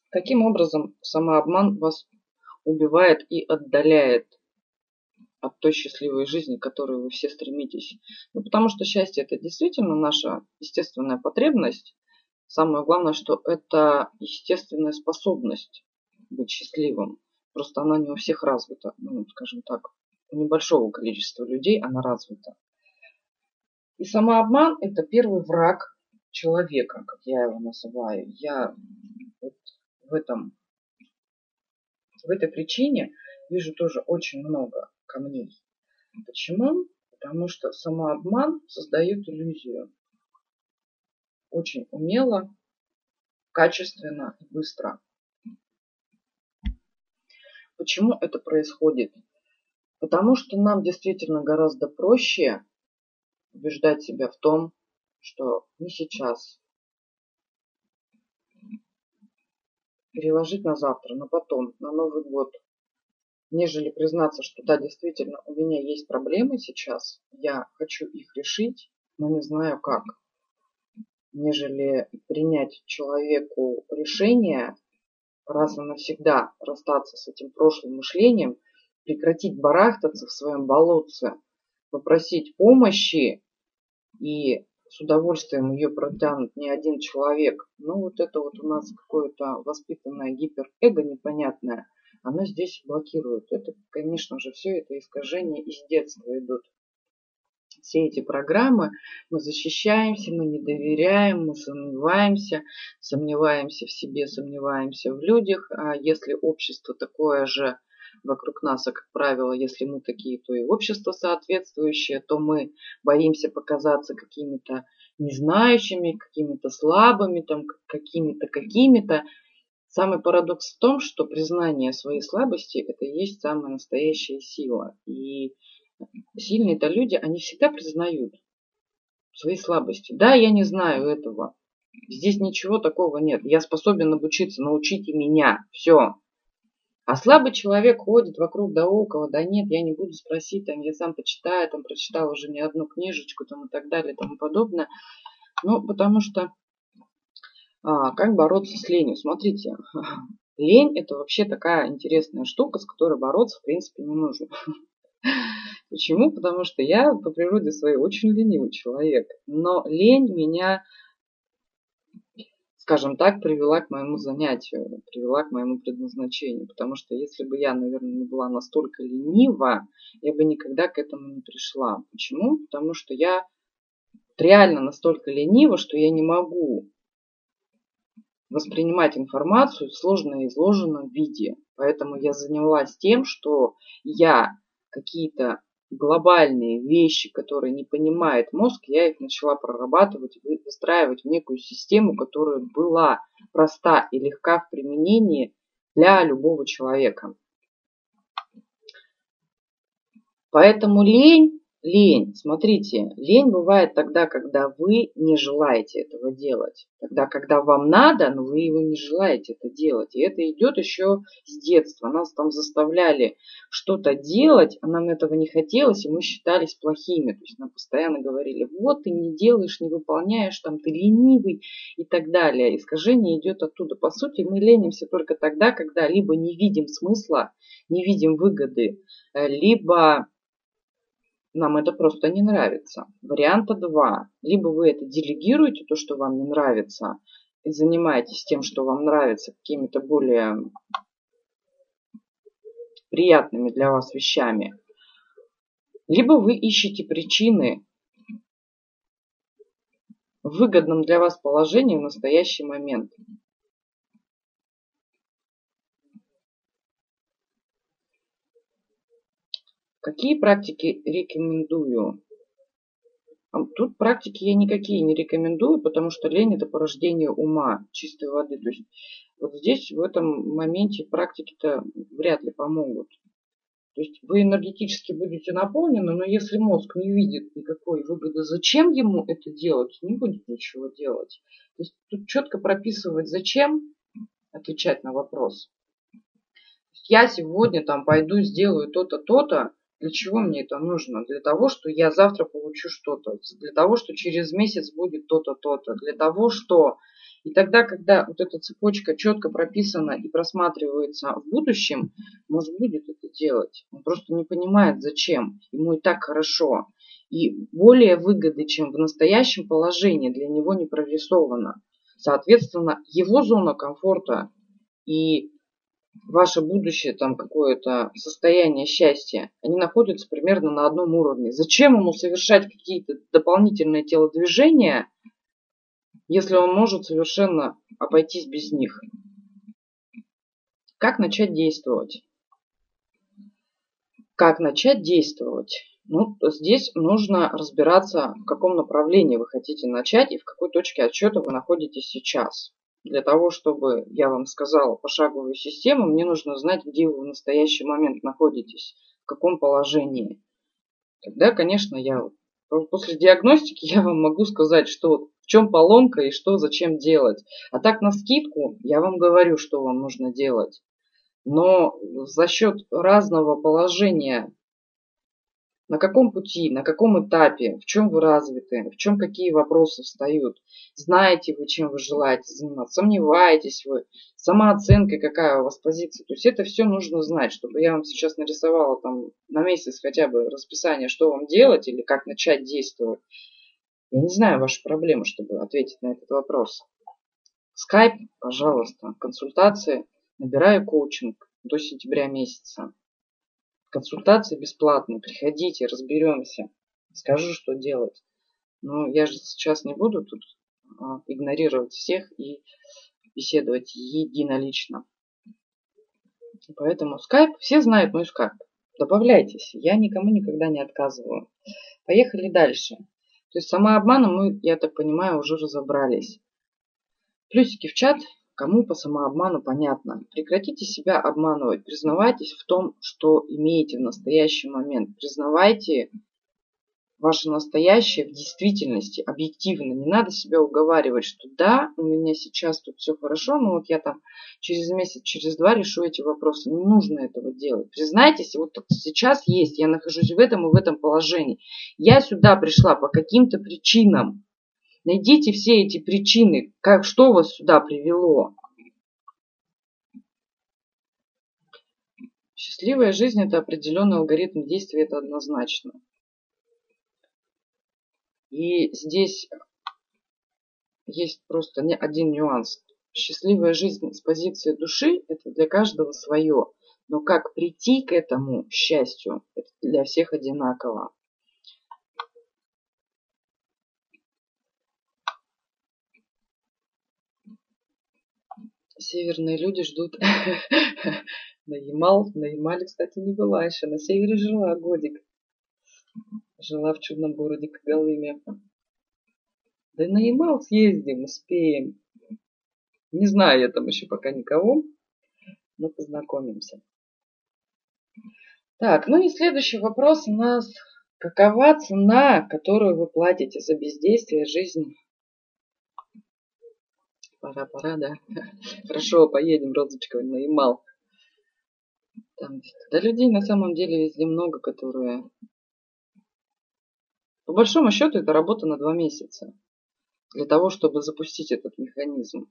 Каким образом самообман вас убивает и отдаляет от той счастливой жизни, к которой вы все стремитесь. Ну, потому что счастье это действительно наша естественная потребность. Самое главное, что это естественная способность быть счастливым. Просто она не у всех развита. Ну, скажем так, у небольшого количества людей она развита. И самообман – это первый враг человека, как я его называю. Я вот в этом, в этой причине вижу тоже очень много камней. Почему? Потому что самообман создает иллюзию. Очень умело, качественно и быстро. Почему это происходит? Потому что нам действительно гораздо проще убеждать себя в том, что не сейчас. Переложить на завтра, на потом, на Новый год. Нежели признаться, что да, действительно, у меня есть проблемы сейчас, я хочу их решить, но не знаю как. Нежели принять человеку решение раз и навсегда расстаться с этим прошлым мышлением, прекратить барахтаться в своем болотце, попросить помощи и с удовольствием ее протянут не один человек. Ну, вот это вот у нас какое-то воспитанное гиперэго непонятное, оно здесь блокирует. Это, конечно же, все это искажения из детства идут. Все эти программы мы защищаемся, мы не доверяем, мы сомневаемся, сомневаемся в себе, сомневаемся в людях. А если общество такое же вокруг нас, а как правило, если мы такие, то и общество соответствующее, то мы боимся показаться какими-то незнающими, какими-то слабыми, там, какими-то, какими-то. Самый парадокс в том, что признание своей слабости – это и есть самая настоящая сила. И сильные-то люди, они всегда признают свои слабости. Да, я не знаю этого. Здесь ничего такого нет. Я способен обучиться, научите меня. Все. А слабый человек ходит вокруг да около, да нет, я не буду спросить, там, я сам почитаю, там, прочитал уже не одну книжечку, там, и так далее, и тому подобное. Ну, потому что а, как бороться с ленью? Смотрите, лень это вообще такая интересная штука, с которой бороться, в принципе, не нужно. Почему? Потому что я по природе своей очень ленивый человек. Но лень меня скажем так, привела к моему занятию, привела к моему предназначению. Потому что если бы я, наверное, не была настолько ленива, я бы никогда к этому не пришла. Почему? Потому что я реально настолько ленива, что я не могу воспринимать информацию в сложно изложенном виде. Поэтому я занялась тем, что я какие-то глобальные вещи, которые не понимает мозг, я их начала прорабатывать, выстраивать в некую систему, которая была проста и легка в применении для любого человека. Поэтому лень Лень. Смотрите, лень бывает тогда, когда вы не желаете этого делать. Тогда, когда вам надо, но вы его не желаете это делать. И это идет еще с детства. Нас там заставляли что-то делать, а нам этого не хотелось, и мы считались плохими. То есть нам постоянно говорили, вот ты не делаешь, не выполняешь, там ты ленивый и так далее. Искажение идет оттуда. По сути, мы ленимся только тогда, когда либо не видим смысла, не видим выгоды, э, либо нам это просто не нравится. Варианта два. Либо вы это делегируете, то, что вам не нравится, и занимаетесь тем, что вам нравится, какими-то более приятными для вас вещами. Либо вы ищете причины в выгодном для вас положении в настоящий момент. Какие практики рекомендую? Тут практики я никакие не рекомендую, потому что лень это порождение ума чистой воды. То есть вот здесь в этом моменте практики-то вряд ли помогут. То есть вы энергетически будете наполнены, но если мозг не видит никакой выгоды, зачем ему это делать, не будет ничего делать. То есть тут четко прописывать зачем, отвечать на вопрос. Я сегодня там пойду сделаю то-то, то-то, для чего мне это нужно? Для того, что я завтра получу что-то. Для того, что через месяц будет то-то, то-то. Для того, что И тогда, когда вот эта цепочка четко прописана и просматривается в будущем, мозг будет это делать. Он просто не понимает, зачем. Ему и так хорошо. И более выгоды, чем в настоящем положении, для него не прорисовано. Соответственно, его зона комфорта и ваше будущее, там какое-то состояние счастья, они находятся примерно на одном уровне. Зачем ему совершать какие-то дополнительные телодвижения, если он может совершенно обойтись без них? Как начать действовать? Как начать действовать? Ну, здесь нужно разбираться, в каком направлении вы хотите начать и в какой точке отсчета вы находитесь сейчас. Для того, чтобы я вам сказала пошаговую систему, мне нужно знать, где вы в настоящий момент находитесь, в каком положении. Тогда, конечно, я после диагностики я вам могу сказать, что в чем поломка и что зачем делать. А так на скидку я вам говорю, что вам нужно делать. Но за счет разного положения на каком пути, на каком этапе, в чем вы развиты, в чем какие вопросы встают. Знаете вы, чем вы желаете заниматься, сомневаетесь вы, самооценка какая у вас позиция. То есть это все нужно знать, чтобы я вам сейчас нарисовала там на месяц хотя бы расписание, что вам делать или как начать действовать. Я не знаю ваши проблемы, чтобы ответить на этот вопрос. Скайп, пожалуйста, консультации. Набираю коучинг до сентября месяца. Консультации бесплатные. Приходите, разберемся. Скажу, что делать. Но я же сейчас не буду тут а, игнорировать всех и беседовать единолично. Поэтому скайп, все знают мой скайп. Добавляйтесь, я никому никогда не отказываю. Поехали дальше. То есть самообманом мы, я так понимаю, уже разобрались. Плюсики в чат. Кому по самообману понятно. Прекратите себя обманывать. Признавайтесь в том, что имеете в настоящий момент. Признавайте ваше настоящее в действительности, объективно. Не надо себя уговаривать, что да, у меня сейчас тут все хорошо, но вот я там через месяц, через два решу эти вопросы. Не нужно этого делать. Признайтесь, вот сейчас есть, я нахожусь в этом и в этом положении. Я сюда пришла по каким-то причинам. Найдите все эти причины, как, что вас сюда привело. Счастливая жизнь – это определенный алгоритм действия, это однозначно. И здесь есть просто один нюанс. Счастливая жизнь с позиции души – это для каждого свое. Но как прийти к этому счастью, это для всех одинаково. Северные люди ждут на Ямал. На Ямале, кстати, не была еще. На севере жила годик. Жила в чудном городе Когалыме. Да на Ямал съездим, успеем. Не знаю я там еще пока никого, но познакомимся. Так, ну и следующий вопрос у нас. Какова цена, которую вы платите за бездействие жизни Пора, пора, да. Хорошо, поедем, розочка, на Ямал. Там, да людей на самом деле везде много, которые... По большому счету это работа на два месяца. Для того, чтобы запустить этот механизм.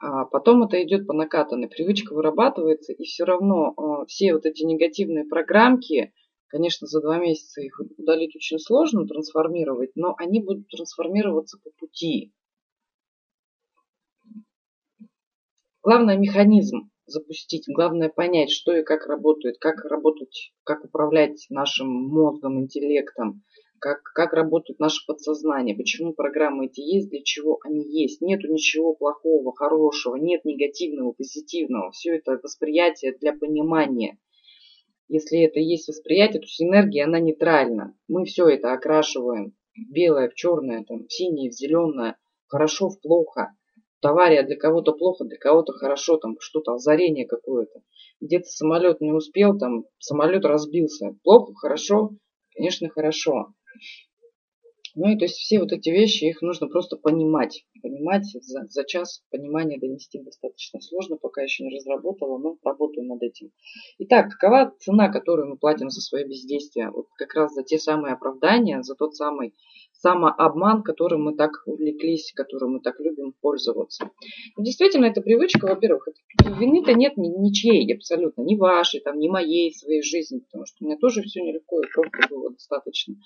А потом это идет по накатанной. Привычка вырабатывается, и все равно э, все вот эти негативные программки, конечно, за два месяца их удалить очень сложно, трансформировать, но они будут трансформироваться по пути. Главное механизм запустить, главное понять, что и как работает, как работать, как управлять нашим мозгом, интеллектом, как, как работает наше подсознание, почему программы эти есть, для чего они есть. Нету ничего плохого, хорошего, нет негативного, позитивного. Все это восприятие для понимания. Если это есть восприятие, то синергия, она нейтральна. Мы все это окрашиваем. Белое в черное, там, синее в зеленое, хорошо в плохо авария для кого-то плохо, для кого-то хорошо, там что-то, озарение какое-то. Где-то самолет не успел, там самолет разбился. Плохо, хорошо, конечно, хорошо. Ну и то есть все вот эти вещи, их нужно просто понимать. Понимать за, за час понимания донести достаточно сложно, пока еще не разработала, но работаю над этим. Итак, какова цена, которую мы платим за свое бездействие? Вот как раз за те самые оправдания, за тот самый самообман, которым мы так увлеклись, которым мы так любим пользоваться. Но действительно, эта привычка, во-первых, вины-то нет ни, ничьей абсолютно, ни вашей, там, ни моей своей жизни, потому что у меня тоже все нелегко и просто было достаточно.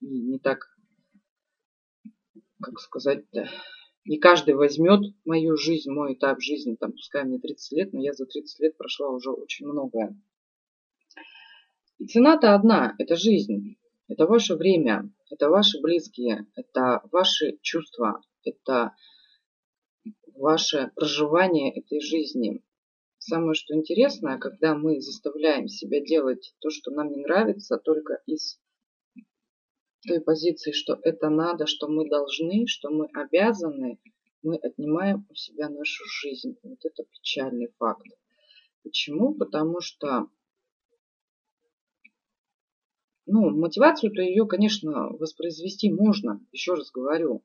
И не так, как сказать-то, не каждый возьмет мою жизнь, мой этап жизни, там, пускай мне 30 лет, но я за 30 лет прошла уже очень многое. И цена-то одна, это жизнь, это ваше время, это ваши близкие, это ваши чувства, это ваше проживание этой жизни. Самое что интересное, когда мы заставляем себя делать то, что нам не нравится, только из той позиции, что это надо, что мы должны, что мы обязаны, мы отнимаем у себя нашу жизнь. Вот это печальный факт. Почему? Потому что ну, мотивацию-то ее, конечно, воспроизвести можно, еще раз говорю.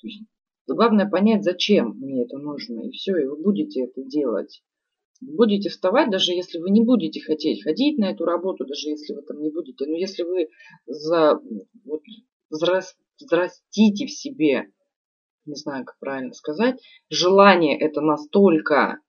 То есть, главное понять, зачем мне это нужно, и все, и вы будете это делать. Вы будете вставать, даже если вы не будете хотеть ходить на эту работу, даже если вы там не будете. Но если вы за, вот, взрастите в себе, не знаю, как правильно сказать, желание это настолько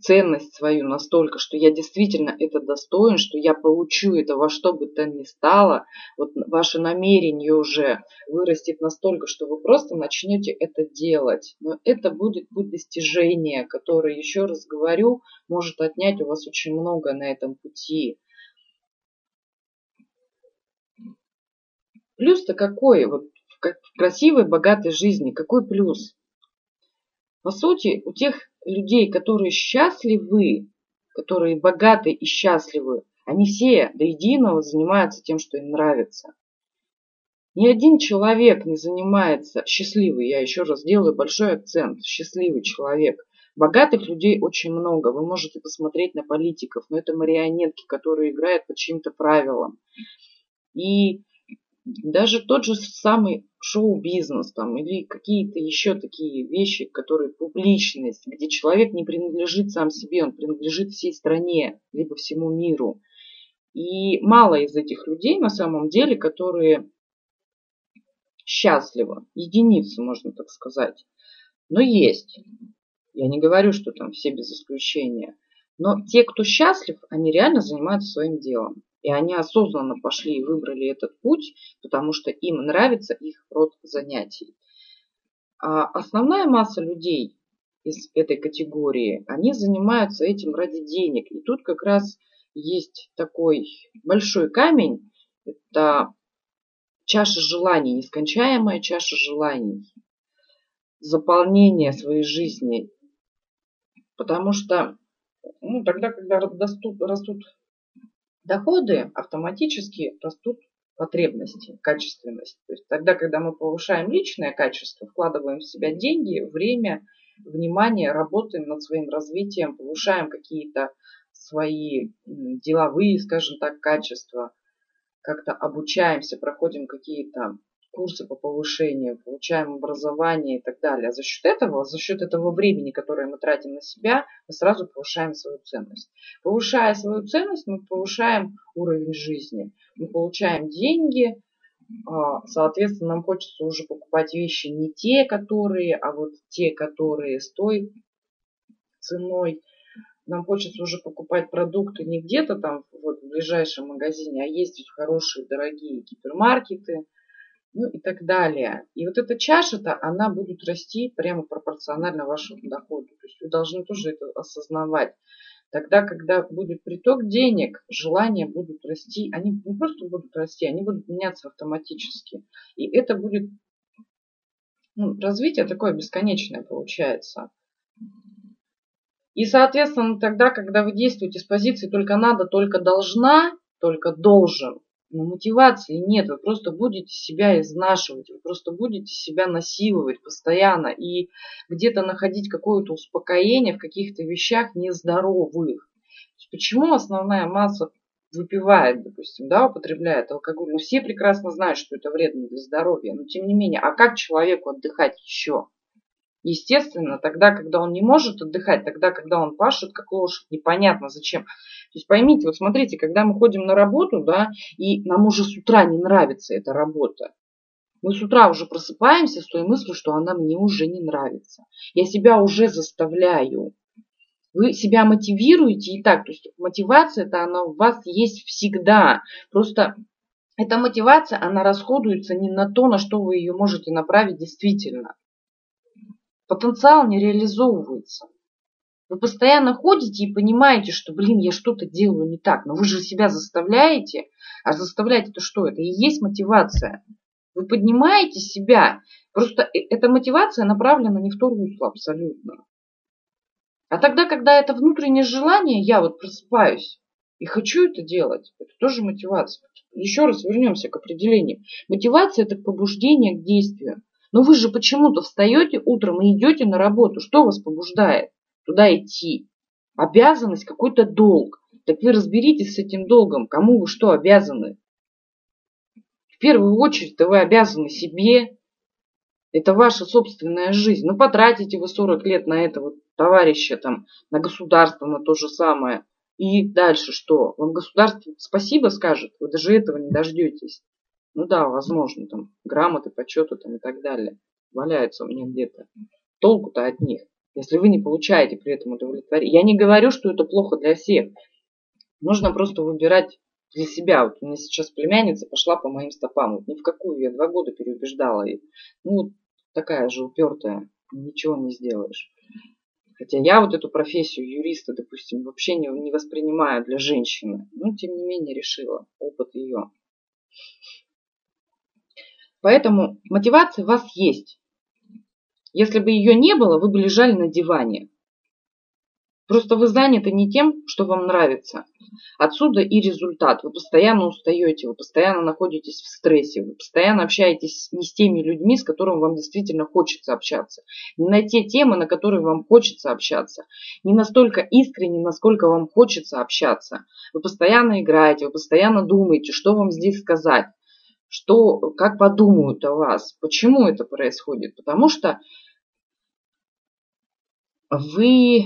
ценность свою настолько, что я действительно это достоин, что я получу это во что бы то ни стало, вот ваше намерение уже вырастет настолько, что вы просто начнете это делать. Но это будет путь достижения, который, еще раз говорю, может отнять у вас очень много на этом пути. Плюс-то какой? Вот в красивой, богатой жизни, какой плюс? По сути, у тех людей, которые счастливы, которые богаты и счастливы, они все до единого занимаются тем, что им нравится. Ни один человек не занимается счастливый, я еще раз делаю большой акцент, счастливый человек. Богатых людей очень много. Вы можете посмотреть на политиков, но это марионетки, которые играют по чьим-то правилам. И даже тот же самый шоу-бизнес там или какие-то еще такие вещи, которые публичность, где человек не принадлежит сам себе, он принадлежит всей стране, либо всему миру. И мало из этих людей на самом деле, которые счастливы, единицы, можно так сказать. Но есть. Я не говорю, что там все без исключения. Но те, кто счастлив, они реально занимаются своим делом. И они осознанно пошли и выбрали этот путь, потому что им нравится их род занятий. А основная масса людей из этой категории, они занимаются этим ради денег. И тут как раз есть такой большой камень, это чаша желаний, нескончаемая чаша желаний, заполнение своей жизни. Потому что ну, тогда, когда растут, растут доходы автоматически растут потребности, качественность. То есть тогда, когда мы повышаем личное качество, вкладываем в себя деньги, время, внимание, работаем над своим развитием, повышаем какие-то свои деловые, скажем так, качества, как-то обучаемся, проходим какие-то курсы по повышению, получаем образование и так далее. А за счет этого, за счет этого времени, которое мы тратим на себя, мы сразу повышаем свою ценность. Повышая свою ценность, мы повышаем уровень жизни. Мы получаем деньги, а, соответственно, нам хочется уже покупать вещи не те, которые, а вот те, которые с той ценой. Нам хочется уже покупать продукты не где-то там вот в ближайшем магазине, а ездить в хорошие дорогие гипермаркеты, ну и так далее. И вот эта чаша-то, она будет расти прямо пропорционально вашему доходу. То есть вы должны тоже это осознавать. Тогда, когда будет приток денег, желания будут расти. Они не просто будут расти, они будут меняться автоматически. И это будет ну, развитие такое бесконечное получается. И, соответственно, тогда, когда вы действуете с позиции только надо, только должна, только должен, но мотивации нет, вы просто будете себя изнашивать, вы просто будете себя насиловать постоянно и где-то находить какое-то успокоение в каких-то вещах нездоровых. Почему основная масса выпивает, допустим, да, употребляет алкоголь? Ну, все прекрасно знают, что это вредно для здоровья, но тем не менее, а как человеку отдыхать еще? Естественно, тогда, когда он не может отдыхать, тогда, когда он пашет как лошадь, непонятно зачем. То есть поймите, вот смотрите, когда мы ходим на работу, да, и нам уже с утра не нравится эта работа, Мы с утра уже просыпаемся с той мыслью, что она мне уже не нравится. Я себя уже заставляю. Вы себя мотивируете и так. То есть мотивация это она у вас есть всегда. Просто эта мотивация, она расходуется не на то, на что вы ее можете направить действительно. Потенциал не реализовывается. Вы постоянно ходите и понимаете, что, блин, я что-то делаю не так. Но вы же себя заставляете. А заставлять это что? Это и есть мотивация. Вы поднимаете себя. Просто э, эта мотивация направлена не в то русло абсолютно. А тогда, когда это внутреннее желание, я вот просыпаюсь и хочу это делать, это тоже мотивация. Еще раз вернемся к определению. Мотивация – это побуждение к действию. Но вы же почему-то встаете утром и идете на работу. Что вас побуждает туда идти? Обязанность, какой-то долг. Так вы разберитесь с этим долгом. Кому вы что обязаны? В первую очередь вы обязаны себе. Это ваша собственная жизнь. Ну, потратите вы 40 лет на этого товарища, там, на государство, на то же самое. И дальше что? Вам государство спасибо скажет? Вы даже этого не дождетесь. Ну да, возможно, там, грамоты, почеты там и так далее. Валяются у меня где-то. Толку-то от них, если вы не получаете при этом удовлетворение. Я не говорю, что это плохо для всех. Нужно просто выбирать для себя. Вот у меня сейчас племянница пошла по моим стопам. Вот ни в какую я два года переубеждала. И, ну, такая же упертая. Ничего не сделаешь. Хотя я вот эту профессию юриста, допустим, вообще не, не воспринимаю для женщины. Но, тем не менее, решила. Опыт ее. Поэтому мотивация у вас есть. Если бы ее не было, вы бы лежали на диване. Просто вы заняты не тем, что вам нравится. Отсюда и результат. Вы постоянно устаете, вы постоянно находитесь в стрессе, вы постоянно общаетесь не с теми людьми, с которыми вам действительно хочется общаться. Не на те темы, на которые вам хочется общаться. Не настолько искренне, насколько вам хочется общаться. Вы постоянно играете, вы постоянно думаете, что вам здесь сказать, что, как подумают о вас. Почему это происходит? Потому что вы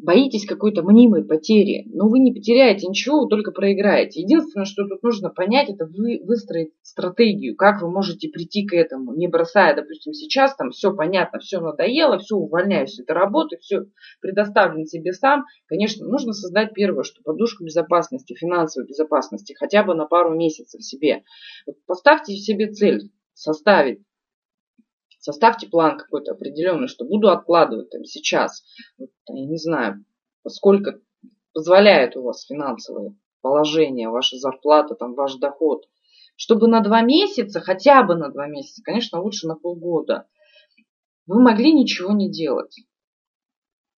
боитесь какой-то мнимой потери, но вы не потеряете ничего, вы только проиграете. Единственное, что тут нужно понять, это вы, выстроить стратегию, как вы можете прийти к этому, не бросая, допустим, сейчас там все понятно, все надоело, все увольняюсь с этой работы, все предоставлен себе сам. Конечно, нужно создать первое, что подушку безопасности, финансовой безопасности, хотя бы на пару месяцев себе. Вот поставьте себе цель составить Составьте план какой-то определенный, что буду откладывать там сейчас. Вот, я не знаю, сколько позволяет у вас финансовое положение, ваша зарплата, там, ваш доход. Чтобы на два месяца, хотя бы на два месяца, конечно, лучше на полгода, вы могли ничего не делать.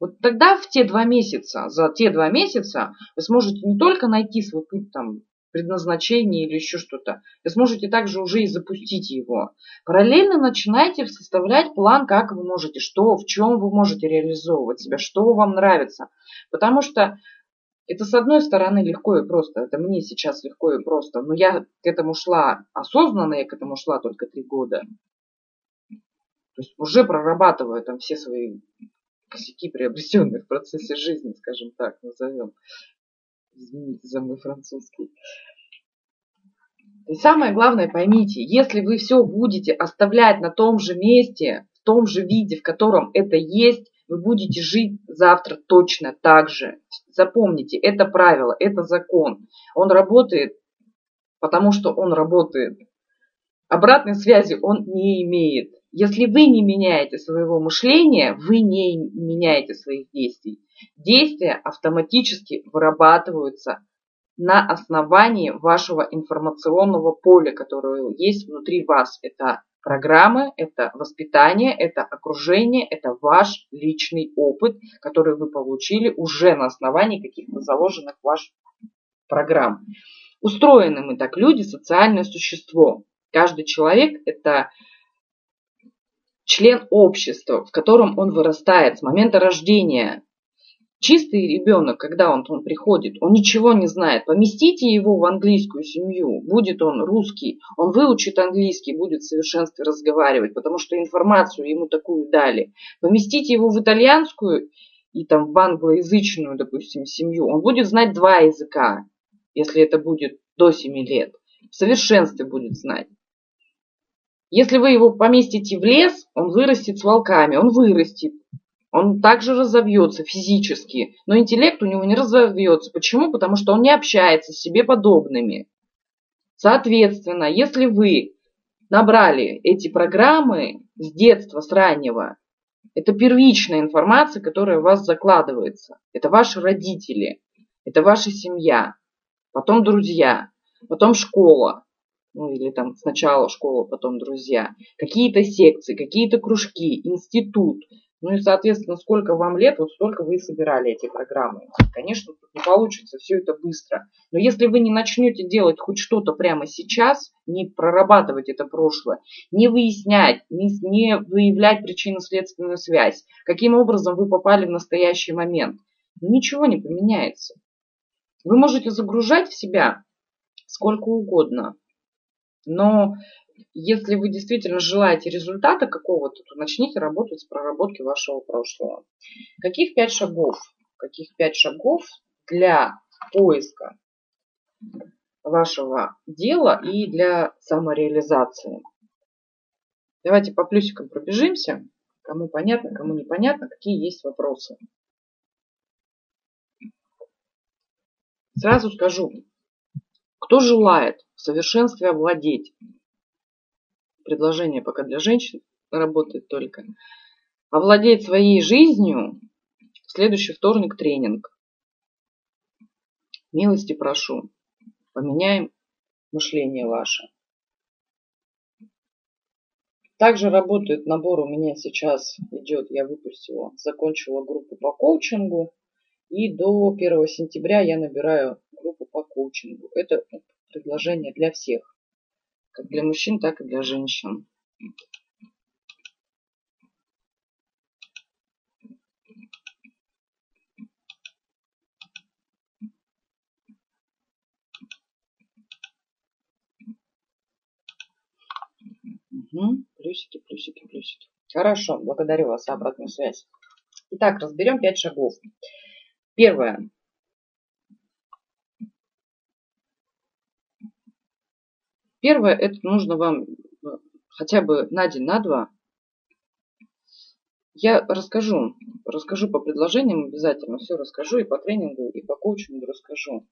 Вот тогда в те два месяца, за те два месяца вы сможете не только найти свой путь там предназначение или еще что-то. Вы сможете также уже и запустить его. Параллельно начинайте составлять план, как вы можете, что, в чем вы можете реализовывать себя, что вам нравится. Потому что это с одной стороны легко и просто, это мне сейчас легко и просто, но я к этому шла осознанно, я к этому шла только три года. То есть уже прорабатываю там все свои косяки, приобретенные в процессе жизни, скажем так, назовем. Извините за мой французский. И самое главное, поймите, если вы все будете оставлять на том же месте, в том же виде, в котором это есть, вы будете жить завтра точно так же. Запомните, это правило, это закон. Он работает, потому что он работает. Обратной связи он не имеет. Если вы не меняете своего мышления, вы не меняете своих действий. Действия автоматически вырабатываются на основании вашего информационного поля, которое есть внутри вас. Это программы, это воспитание, это окружение, это ваш личный опыт, который вы получили уже на основании каких-то заложенных ваших программ. Устроены мы так, люди, социальное существо. Каждый человек – это член общества, в котором он вырастает с момента рождения. Чистый ребенок, когда он, он приходит, он ничего не знает. Поместите его в английскую семью, будет он русский, он выучит английский, будет в совершенстве разговаривать, потому что информацию ему такую дали. Поместите его в итальянскую и там в англоязычную, допустим, семью, он будет знать два языка, если это будет до 7 лет. В совершенстве будет знать. Если вы его поместите в лес, он вырастет с волками, он вырастет. Он также разовьется физически, но интеллект у него не разовьется. Почему? Потому что он не общается с себе подобными. Соответственно, если вы набрали эти программы с детства, с раннего, это первичная информация, которая у вас закладывается. Это ваши родители, это ваша семья, потом друзья, потом школа, ну или там сначала школа, потом друзья, какие-то секции, какие-то кружки, институт, ну и, соответственно, сколько вам лет, вот столько вы и собирали эти программы. Конечно, не получится все это быстро. Но если вы не начнете делать хоть что-то прямо сейчас, не прорабатывать это прошлое, не выяснять, не, не выявлять причинно-следственную связь, каким образом вы попали в настоящий момент, ничего не поменяется. Вы можете загружать в себя сколько угодно, но если вы действительно желаете результата какого-то, то начните работать с проработки вашего прошлого. Каких пять шагов? Каких пять шагов для поиска вашего дела и для самореализации? Давайте по плюсикам пробежимся. Кому понятно, кому непонятно, какие есть вопросы. Сразу скажу, кто желает в совершенстве овладеть предложение пока для женщин работает только. Овладеть своей жизнью. В следующий вторник тренинг. Милости прошу. Поменяем мышление ваше. Также работает набор у меня сейчас идет, я выпустила, закончила группу по коучингу. И до 1 сентября я набираю группу по коучингу. Это предложение для всех как для мужчин, так и для женщин. Угу. Плюсики, плюсики, плюсики. Хорошо, благодарю вас за обратную связь. Итак, разберем пять шагов. Первое. Первое, это нужно вам э, хотя бы на день, на два. Я расскажу, расскажу по предложениям обязательно, все расскажу и по тренингу, и по коучингу расскажу.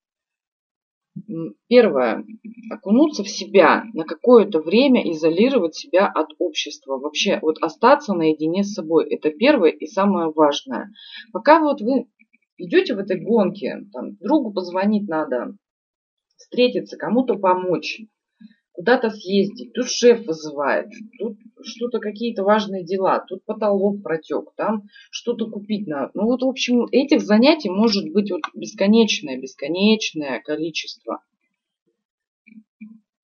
Первое. Окунуться в себя, на какое-то время изолировать себя от общества. Вообще, вот остаться наедине с собой. Это первое и самое важное. Пока вот вы идете в этой гонке, там, другу позвонить надо, встретиться, кому-то помочь, куда-то съездить, тут шеф вызывает, тут что-то какие-то важные дела, тут потолок протек, там что-то купить надо. Ну вот, в общем, этих занятий может быть вот бесконечное, бесконечное количество.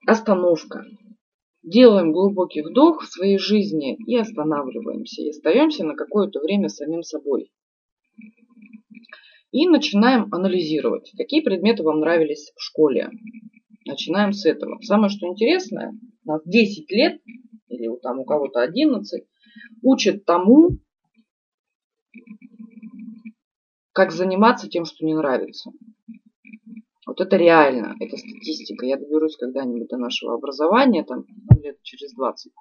Остановка. Делаем глубокий вдох в своей жизни и останавливаемся. И остаемся на какое-то время самим собой. И начинаем анализировать, какие предметы вам нравились в школе, Начинаем с этого. Самое что интересное, нас 10 лет, или там у кого-то 11, учат тому, как заниматься тем, что не нравится. Вот это реально, это статистика. Я доберусь когда-нибудь до нашего образования, там лет через 20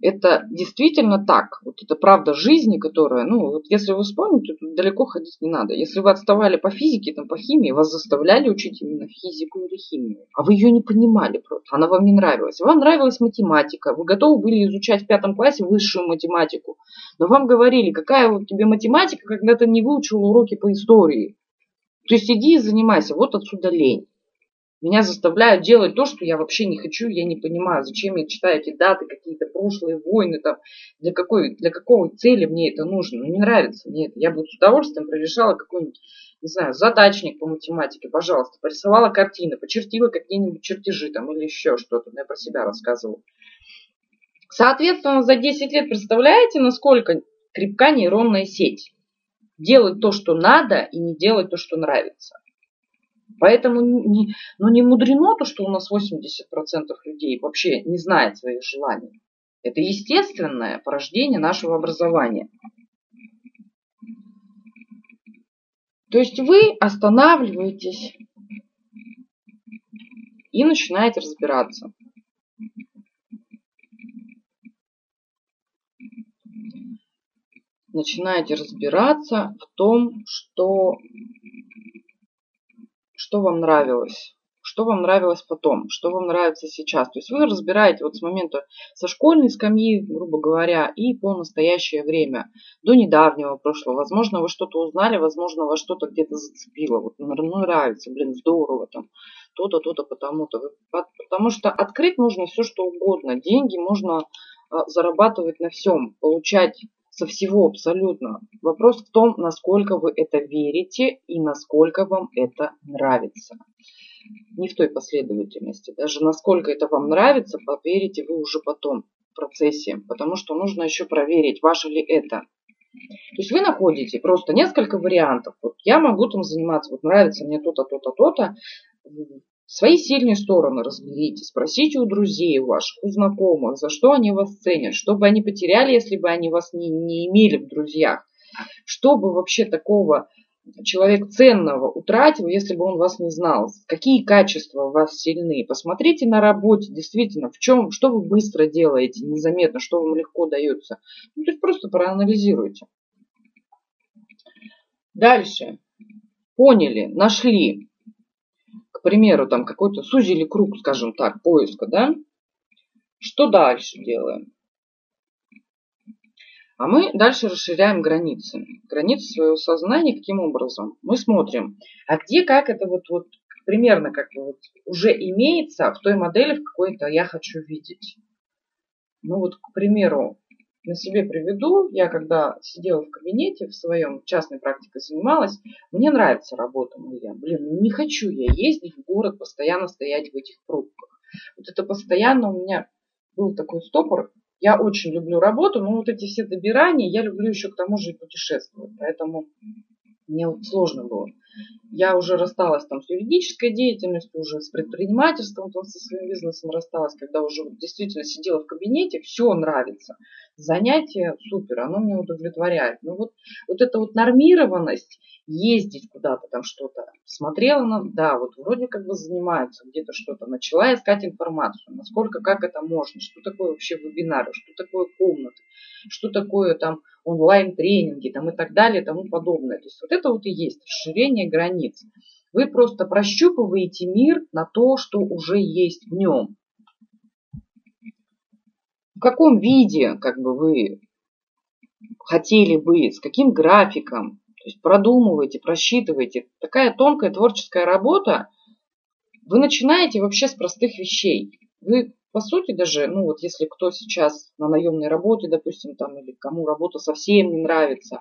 это действительно так. Вот это правда жизни, которая, ну, вот если вы вспомните, тут далеко ходить не надо. Если вы отставали по физике, там, по химии, вас заставляли учить именно физику или химию, а вы ее не понимали просто, она вам не нравилась. Вам нравилась математика, вы готовы были изучать в пятом классе высшую математику, но вам говорили, какая вот тебе математика, когда ты не выучил уроки по истории. То есть иди и занимайся, вот отсюда лень. Меня заставляют делать то, что я вообще не хочу, я не понимаю, зачем я читаю эти даты, какие-то прошлые войны, там, для, какой, для какой цели мне это нужно. Ну, не нравится мне это. Я бы с удовольствием прорешала какой-нибудь, не знаю, задачник по математике, пожалуйста, порисовала картины, почертила какие-нибудь чертежи там или еще что-то. Я про себя рассказывала. Соответственно, за 10 лет представляете, насколько крепка нейронная сеть? Делать то, что надо, и не делать то, что нравится. Поэтому не, ну не мудрено то, что у нас 80% людей вообще не знает своих желаний. Это естественное порождение нашего образования. То есть вы останавливаетесь и начинаете разбираться. Начинаете разбираться в том, что что вам нравилось что вам нравилось потом, что вам нравится сейчас. То есть вы разбираете вот с момента со школьной скамьи, грубо говоря, и по настоящее время, до недавнего прошлого. Возможно, вы что-то узнали, возможно, вас что-то где-то зацепило. Вот, ну, нравится, блин, здорово там, то-то, то-то, потому-то. Потому что открыть можно все, что угодно. Деньги можно а, зарабатывать на всем, получать со всего абсолютно. Вопрос в том, насколько вы это верите и насколько вам это нравится не в той последовательности. Даже насколько это вам нравится, поверите вы уже потом в процессе, потому что нужно еще проверить, ваше ли это. То есть вы находите просто несколько вариантов. Вот я могу там заниматься, вот нравится мне то-то, то-то, то-то. Свои сильные стороны разберите, спросите у друзей ваших, у знакомых, за что они вас ценят, что бы они потеряли, если бы они вас не, не имели в друзьях. Что бы вообще такого человек ценного утратил, если бы он вас не знал? Какие качества у вас сильны? Посмотрите на работе, действительно, в чем, что вы быстро делаете, незаметно, что вам легко дается. Ну, то есть просто проанализируйте. Дальше. Поняли, нашли. Примеру, там какой-то сузили круг, скажем так, поиска, да? Что дальше делаем? А мы дальше расширяем границы. Границы своего сознания каким образом? Мы смотрим, а где как это вот, вот примерно как вот уже имеется в той модели, в какой-то я хочу видеть. Ну вот, к примеру, на себе приведу. Я когда сидела в кабинете в своем, частной практикой занималась, мне нравится работа моя. Блин, ну не хочу я ездить в город, постоянно стоять в этих пробках. Вот это постоянно у меня был такой стопор, я очень люблю работу, но вот эти все добирания, я люблю еще к тому же и путешествовать. Поэтому мне вот сложно было. Я уже рассталась там с юридической деятельностью, уже с предпринимательством, там, со своим бизнесом рассталась, когда уже действительно сидела в кабинете, все нравится. Занятие супер, оно меня удовлетворяет. Но вот, вот эта вот нормированность, ездить куда-то там что-то, смотрела на, да, вот вроде как бы занимаются где-то что-то, начала искать информацию, насколько, как это можно, что такое вообще вебинары, что такое комнаты, что такое там онлайн-тренинги там, и так далее и тому подобное. То есть вот это вот и есть расширение границ. Вы просто прощупываете мир на то, что уже есть в нем. В каком виде как бы вы хотели бы, с каким графиком, то есть продумывайте, просчитывайте. Такая тонкая творческая работа. Вы начинаете вообще с простых вещей. Вы по сути даже, ну вот если кто сейчас на наемной работе, допустим, там, или кому работа совсем не нравится,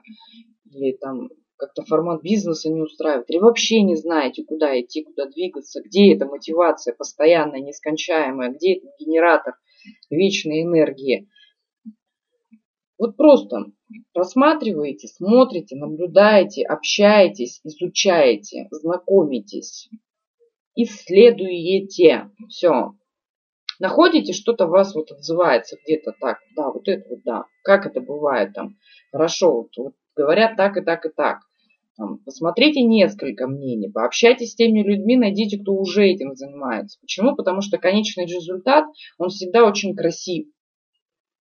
или там как-то формат бизнеса не устраивает, или вообще не знаете, куда идти, куда двигаться, где эта мотивация постоянная, нескончаемая, где этот генератор вечной энергии. Вот просто просматриваете, смотрите, наблюдаете, общаетесь, изучаете, знакомитесь, исследуете. Все. Находите, что-то вас вот отзывается где-то так, да, вот это вот, да. Как это бывает там? Хорошо, вот, вот говорят так и так и так. Там, посмотрите несколько мнений, пообщайтесь с теми людьми, найдите, кто уже этим занимается. Почему? Потому что конечный результат, он всегда очень красив.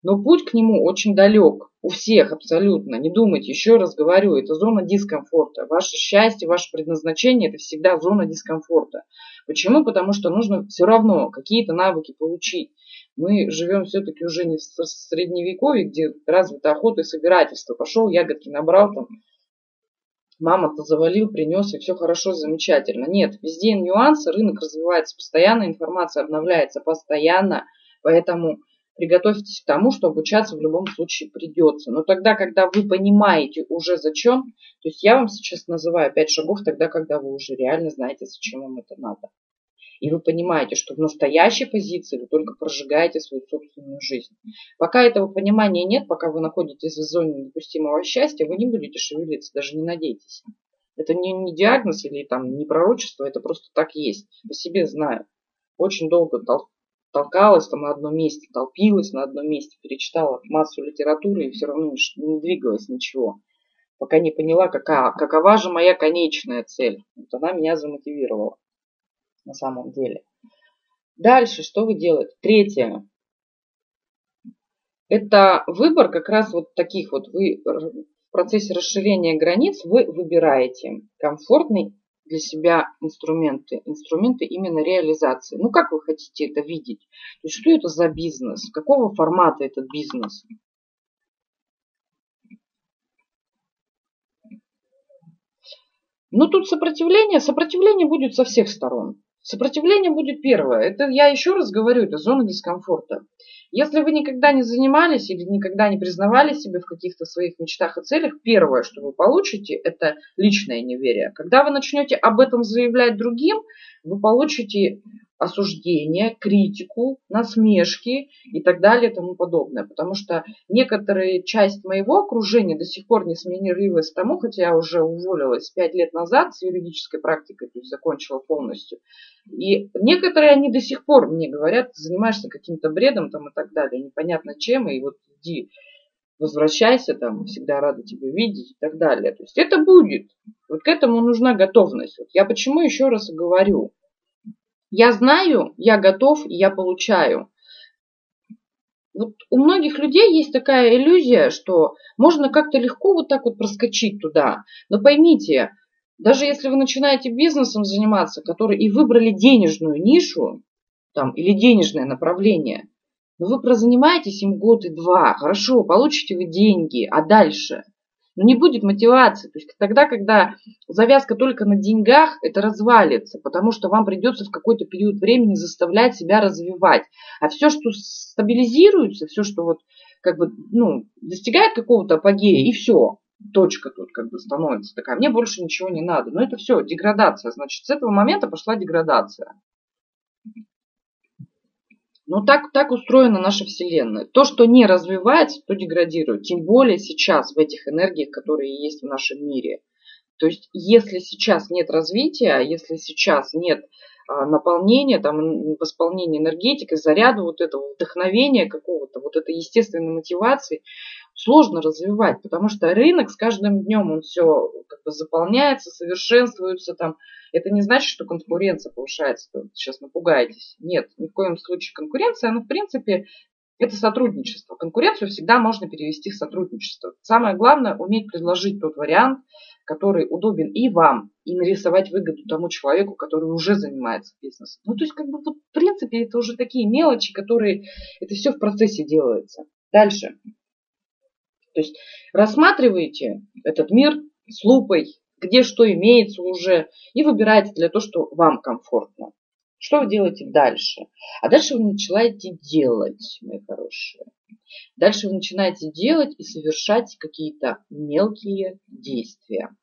Но путь к нему очень далек. У всех абсолютно. Не думайте, еще раз говорю, это зона дискомфорта. Ваше счастье, ваше предназначение – это всегда зона дискомфорта. Почему? Потому что нужно все равно какие-то навыки получить. Мы живем все-таки уже не в средневековье, где развита охота и собирательство. Пошел, ягодки набрал, там, мама-то завалил, принес, и все хорошо, замечательно. Нет, везде нюансы, рынок развивается постоянно, информация обновляется постоянно, поэтому приготовьтесь к тому, что обучаться в любом случае придется. Но тогда, когда вы понимаете уже зачем, то есть я вам сейчас называю пять шагов тогда, когда вы уже реально знаете, зачем вам это надо. И вы понимаете, что в настоящей позиции вы только прожигаете свою собственную жизнь. Пока этого понимания нет, пока вы находитесь в зоне недопустимого счастья, вы не будете шевелиться, даже не надейтесь. Это не, не диагноз или там не пророчество, это просто так есть. По себе знаю. Очень долго толкалась там на одном месте, толпилась на одном месте, перечитала массу литературы и все равно не, не двигалась ничего. Пока не поняла, какая, какова же моя конечная цель. Вот она меня замотивировала на самом деле. Дальше, что вы делаете? Третье. Это выбор как раз вот таких вот. Вы процессе расширения границ вы выбираете комфортный для себя инструменты, инструменты именно реализации. Ну, как вы хотите это видеть? То есть, что это за бизнес? Какого формата этот бизнес? Ну, тут сопротивление, сопротивление будет со всех сторон. Сопротивление будет первое. Это я еще раз говорю, это зона дискомфорта. Если вы никогда не занимались или никогда не признавали себе в каких-то своих мечтах и целях, первое, что вы получите, это личное неверие. Когда вы начнете об этом заявлять другим, вы получите осуждение, критику, насмешки и так далее и тому подобное. Потому что некоторая часть моего окружения до сих пор не смирилась тому, хотя я уже уволилась пять лет назад с юридической практикой, то есть закончила полностью. И некоторые они до сих пор мне говорят, занимаешься каким-то бредом там и так далее, непонятно чем, и вот иди возвращайся, там, всегда рада тебя видеть и так далее. То есть это будет. Вот к этому нужна готовность. Вот я почему еще раз говорю, я знаю, я готов, я получаю. Вот у многих людей есть такая иллюзия, что можно как-то легко вот так вот проскочить туда. Но поймите, даже если вы начинаете бизнесом заниматься, который и выбрали денежную нишу, там, или денежное направление, но вы прозанимаетесь им год и два, хорошо, получите вы деньги, а дальше – но не будет мотивации. То есть тогда, когда завязка только на деньгах, это развалится, потому что вам придется в какой-то период времени заставлять себя развивать. А все, что стабилизируется, все, что вот как бы, ну, достигает какого-то апогея, и все, точка тут как бы становится такая. Мне больше ничего не надо. Но это все, деградация. Значит, с этого момента пошла деградация. Ну, так, так устроена наша Вселенная. То, что не развивается, то деградирует. Тем более сейчас в этих энергиях, которые есть в нашем мире. То есть, если сейчас нет развития, если сейчас нет а, наполнения, там, восполнения энергетикой, заряда вот этого вдохновения какого-то, вот этой естественной мотивации, сложно развивать, потому что рынок с каждым днем он все как бы заполняется, совершенствуется там. Это не значит, что конкуренция повышается. Вы сейчас напугаетесь. Нет, ни в коем случае конкуренция, она в принципе это сотрудничество. Конкуренцию всегда можно перевести в сотрудничество. Самое главное уметь предложить тот вариант, который удобен и вам, и нарисовать выгоду тому человеку, который уже занимается бизнесом. Ну, то есть, как бы, вот, в принципе, это уже такие мелочи, которые, это все в процессе делается. Дальше. То есть рассматриваете этот мир с лупой, где что имеется уже, и выбираете для того, что вам комфортно. Что вы делаете дальше? А дальше вы начинаете делать, мои хорошие. Дальше вы начинаете делать и совершать какие-то мелкие действия.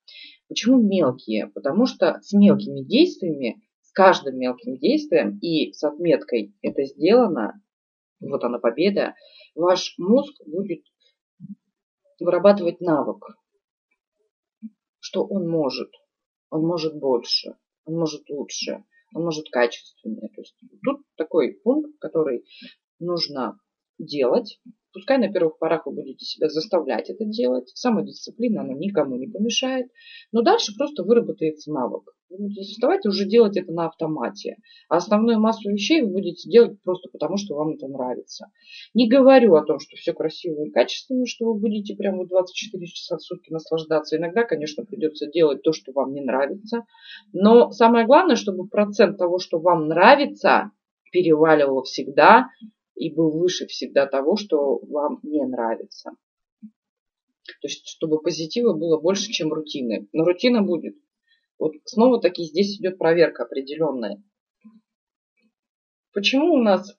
Почему мелкие? Потому что с мелкими действиями, с каждым мелким действием и с отметкой это сделано, вот она победа, ваш мозг будет вырабатывать навык, что он может, он может больше, он может лучше, он может качественнее. То есть тут такой пункт, который нужно делать, Пускай на первых порах вы будете себя заставлять это делать. Самодисциплина, она никому не помешает. Но дальше просто выработается навык. Вы будете заставать уже делать это на автомате. А основную массу вещей вы будете делать просто потому, что вам это нравится. Не говорю о том, что все красиво и качественно, что вы будете прямо 24 часа в сутки наслаждаться. Иногда, конечно, придется делать то, что вам не нравится. Но самое главное, чтобы процент того, что вам нравится, переваливал всегда и был выше всегда того, что вам не нравится. То есть, чтобы позитива было больше, чем рутины. Но рутина будет. Вот снова таки здесь идет проверка определенная. Почему у нас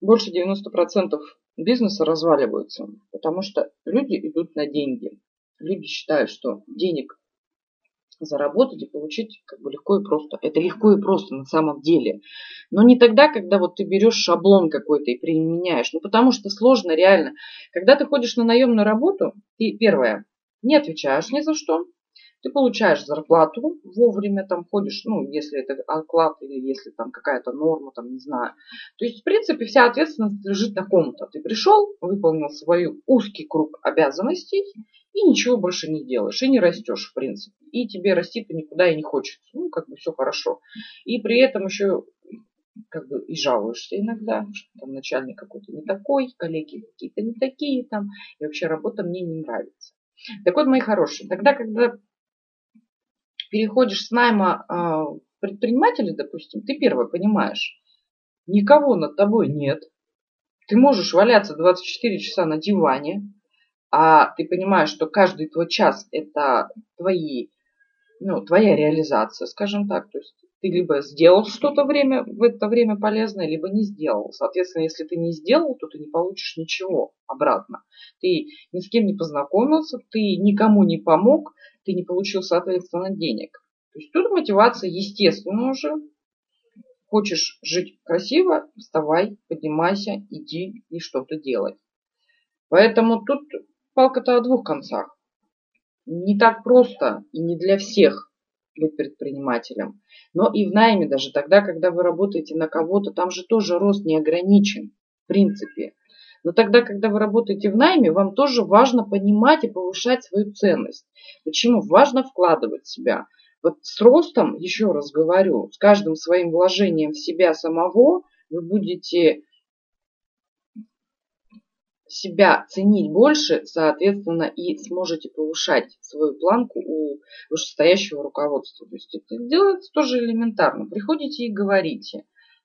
больше 90% бизнеса разваливаются? Потому что люди идут на деньги. Люди считают, что денег заработать и получить как бы легко и просто. Это легко и просто на самом деле. Но не тогда, когда вот ты берешь шаблон какой-то и применяешь. Ну, потому что сложно реально. Когда ты ходишь на наемную работу, ты, первое, не отвечаешь ни за что. Ты получаешь зарплату вовремя, там ходишь, ну, если это оклад или если там какая-то норма, там, не знаю. То есть, в принципе, вся ответственность лежит на ком-то. Ты пришел, выполнил свой узкий круг обязанностей, и ничего больше не делаешь, и не растешь, в принципе. И тебе расти-то никуда и не хочется. Ну, как бы все хорошо. И при этом еще как бы и жалуешься иногда, что там начальник какой-то не такой, коллеги какие-то не такие там, и вообще работа мне не нравится. Так вот, мои хорошие, тогда, когда переходишь с найма э, предпринимателя, допустим, ты первое понимаешь, никого над тобой нет, ты можешь валяться 24 часа на диване, а ты понимаешь, что каждый твой час это твои, ну, твоя реализация, скажем так. То есть ты либо сделал что-то время, в это время полезное, либо не сделал. Соответственно, если ты не сделал, то ты не получишь ничего обратно. Ты ни с кем не познакомился, ты никому не помог, ты не получил, соответственно, денег. То есть тут мотивация естественно уже. Хочешь жить красиво, вставай, поднимайся, иди и что-то делай. Поэтому тут палка-то о двух концах. Не так просто и не для всех быть предпринимателем. Но и в найме даже тогда, когда вы работаете на кого-то, там же тоже рост не ограничен, в принципе. Но тогда, когда вы работаете в найме, вам тоже важно понимать и повышать свою ценность. Почему? Важно вкладывать в себя. Вот с ростом, еще раз говорю, с каждым своим вложением в себя самого вы будете себя ценить больше, соответственно, и сможете повышать свою планку у вышестоящего руководства. То есть это делается тоже элементарно. Приходите и говорите.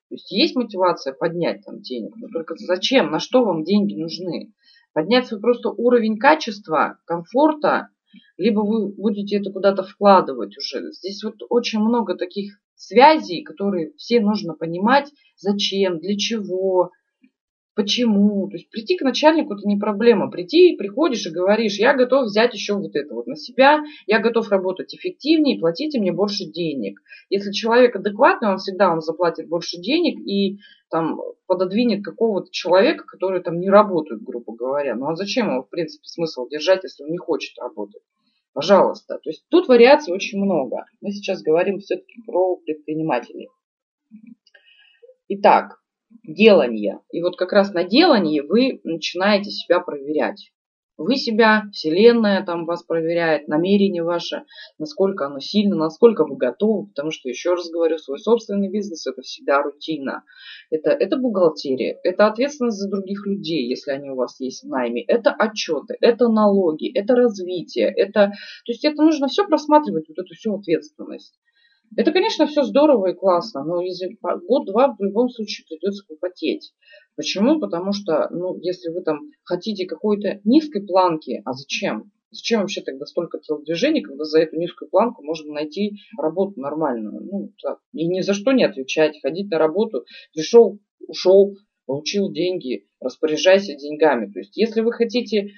То есть есть мотивация поднять там денег, но только зачем, на что вам деньги нужны? Поднять свой просто уровень качества, комфорта, либо вы будете это куда-то вкладывать уже. Здесь вот очень много таких связей, которые все нужно понимать, зачем, для чего, Почему? То есть прийти к начальнику это не проблема. Прийти, приходишь и говоришь, я готов взять еще вот это вот на себя, я готов работать эффективнее, платите мне больше денег. Если человек адекватный, он всегда вам заплатит больше денег и там пододвинет какого-то человека, который там не работает, грубо говоря. Ну а зачем ему, в принципе, смысл держать, если он не хочет работать? Пожалуйста. То есть тут вариаций очень много. Мы сейчас говорим все-таки про предпринимателей. Итак, делание. И вот как раз на делании вы начинаете себя проверять. Вы себя, Вселенная там вас проверяет, намерение ваше, насколько оно сильно, насколько вы готовы, потому что, еще раз говорю, свой собственный бизнес это всегда рутина. Это, это бухгалтерия, это ответственность за других людей, если они у вас есть в найме, это отчеты, это налоги, это развитие, это, то есть это нужно все просматривать, вот эту всю ответственность. Это, конечно, все здорово и классно, но год-два в любом случае придется попотеть. Почему? Потому что, ну, если вы там хотите какой-то низкой планки, а зачем? Зачем вообще тогда столько телодвижений, когда за эту низкую планку можно найти работу нормальную? Ну, так. И ни за что не отвечать, ходить на работу, пришел, ушел, получил деньги, распоряжайся деньгами. То есть, если вы хотите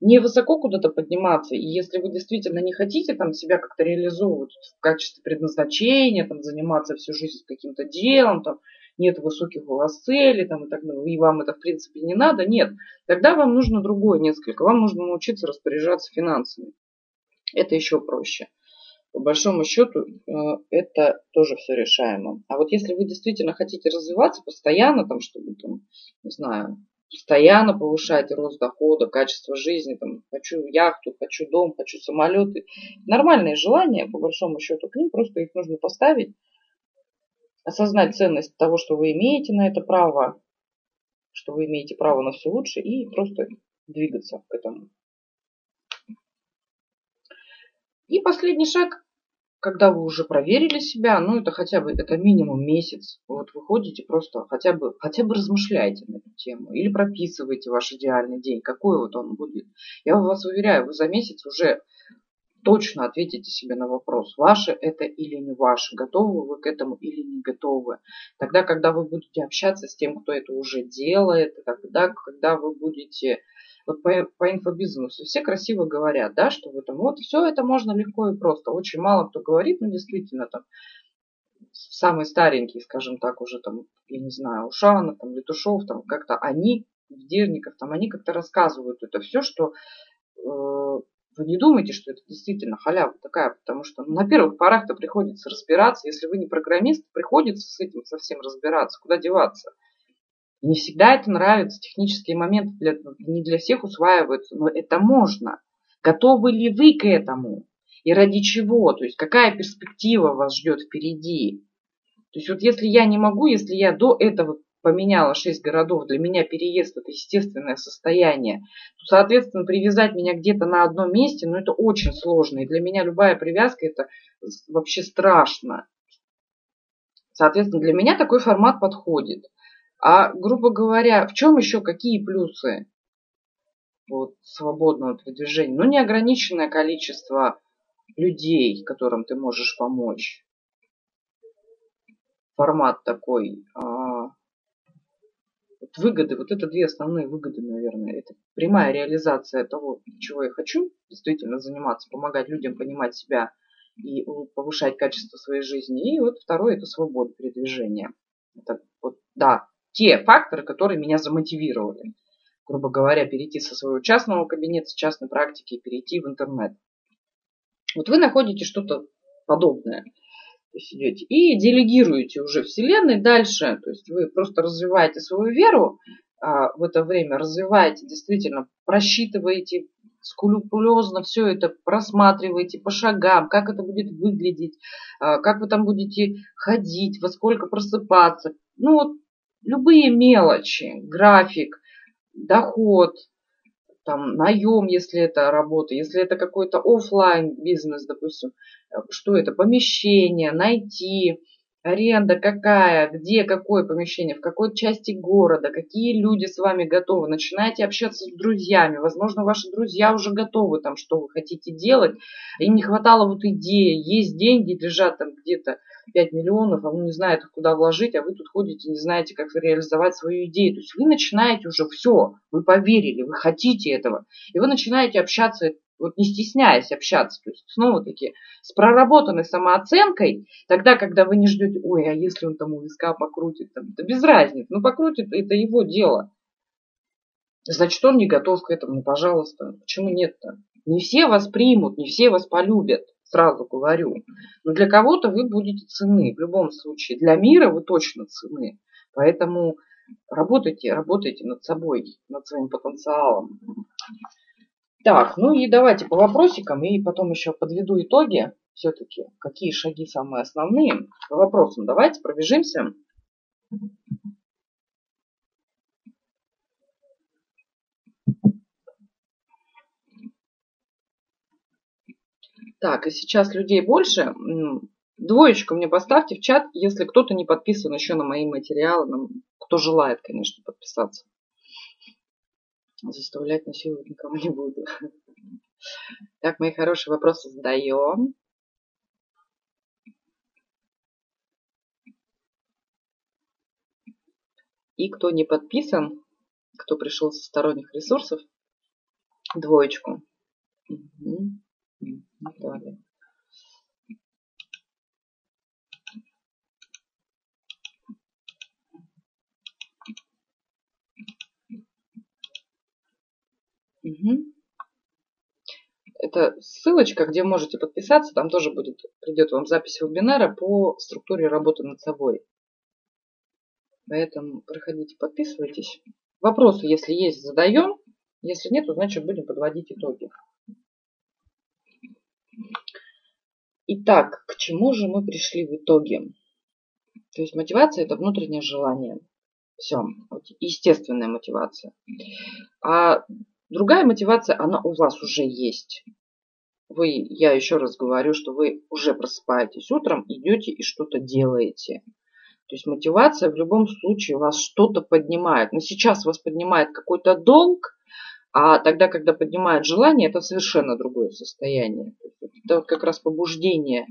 не высоко куда-то подниматься. И если вы действительно не хотите там себя как-то реализовывать в качестве предназначения, там заниматься всю жизнь каким-то делом, там нет высоких у вас целей, там, и, так, и вам это в принципе не надо, нет. Тогда вам нужно другое несколько. Вам нужно научиться распоряжаться финансами. Это еще проще. По большому счету э, это тоже все решаемо. А вот если вы действительно хотите развиваться постоянно, там, чтобы, там, не знаю, постоянно повышать рост дохода, качество жизни, там, хочу яхту, хочу дом, хочу самолеты. Нормальные желания, по большому счету, к ним просто их нужно поставить, осознать ценность того, что вы имеете на это право, что вы имеете право на все лучше и просто двигаться к этому. И последний шаг когда вы уже проверили себя, ну это хотя бы, это минимум месяц, вот вы ходите просто хотя бы, хотя бы размышляйте на эту тему или прописывайте ваш идеальный день, какой вот он будет. Я вас уверяю, вы за месяц уже точно ответите себе на вопрос, ваше это или не ваше, готовы вы к этому или не готовы. Тогда, когда вы будете общаться с тем, кто это уже делает, тогда, когда вы будете вот по, по инфобизнесу все красиво говорят, да, что в этом вот все это можно легко и просто. Очень мало кто говорит, но действительно там самые старенькие, скажем так, уже там, я не знаю, Ушанов, там, Летушев, там как-то они, Ведерников, там они как-то рассказывают это все, что э, вы не думайте, что это действительно халява такая, потому что ну, на первых порах-то приходится разбираться, если вы не программист, приходится с этим совсем разбираться, куда деваться. Не всегда это нравится, технические моменты для, не для всех усваиваются, но это можно. Готовы ли вы к этому? И ради чего? То есть какая перспектива вас ждет впереди? То есть вот если я не могу, если я до этого поменяла 6 городов, для меня переезд это естественное состояние, то, соответственно, привязать меня где-то на одном месте, ну это очень сложно. И для меня любая привязка это вообще страшно. Соответственно, для меня такой формат подходит. А, грубо говоря, в чем еще какие плюсы вот, свободного движения? Ну, неограниченное количество людей, которым ты можешь помочь. Формат такой. А, вот выгоды, вот это две основные выгоды, наверное. Это прямая реализация того, чего я хочу действительно заниматься, помогать людям понимать себя и повышать качество своей жизни. И вот второе это свобода передвижения. Это вот, да, те факторы, которые меня замотивировали. Грубо говоря, перейти со своего частного кабинета, с частной практики и перейти в интернет. Вот вы находите что-то подобное. Идете и делегируете уже Вселенной дальше. То есть вы просто развиваете свою веру а, в это время, развиваете, действительно просчитываете скрупулезно все это просматриваете по шагам, как это будет выглядеть, а, как вы там будете ходить, во сколько просыпаться. Ну вот любые мелочи, график, доход, там, наем, если это работа, если это какой-то офлайн бизнес, допустим, э, что это, помещение, найти, аренда какая, где какое помещение, в какой части города, какие люди с вами готовы. Начинаете общаться с друзьями. Возможно, ваши друзья уже готовы, там, что вы хотите делать. Им не хватало вот идеи. Есть деньги, лежат там где-то 5 миллионов, а он не знает, куда вложить, а вы тут ходите, не знаете, как реализовать свою идею. То есть вы начинаете уже все, вы поверили, вы хотите этого, и вы начинаете общаться, вот не стесняясь общаться, то есть снова-таки с проработанной самооценкой, тогда, когда вы не ждете, ой, а если он там у виска покрутит, там, это без разницы, ну покрутит, это его дело. Значит, он не готов к этому, ну, пожалуйста, почему нет-то? Не все вас примут, не все вас полюбят сразу говорю. Но для кого-то вы будете цены в любом случае. Для мира вы точно цены. Поэтому работайте, работайте над собой, над своим потенциалом. Так, ну и давайте по вопросикам, и потом еще подведу итоги. Все-таки, какие шаги самые основные. По вопросам давайте пробежимся. Так, и сейчас людей больше. Двоечку мне поставьте в чат, если кто-то не подписан еще на мои материалы, кто желает, конечно, подписаться. Заставлять насиловать никого не буду. Так, мои хорошие вопросы задаем. И кто не подписан, кто пришел со сторонних ресурсов, двоечку. Угу. Далее. Угу. Это ссылочка, где можете подписаться. Там тоже будет, придет вам запись вебинара по структуре работы над собой. Поэтому проходите, подписывайтесь. Вопросы, если есть, задаем. Если нет, то значит будем подводить итоги. Итак, к чему же мы пришли в итоге? То есть мотивация это внутреннее желание. Все, естественная мотивация. А другая мотивация, она у вас уже есть. Вы, я еще раз говорю, что вы уже просыпаетесь утром, идете и что-то делаете. То есть мотивация в любом случае вас что-то поднимает. Но сейчас вас поднимает какой-то долг, а тогда, когда поднимает желание, это совершенно другое состояние. Это вот как раз побуждение.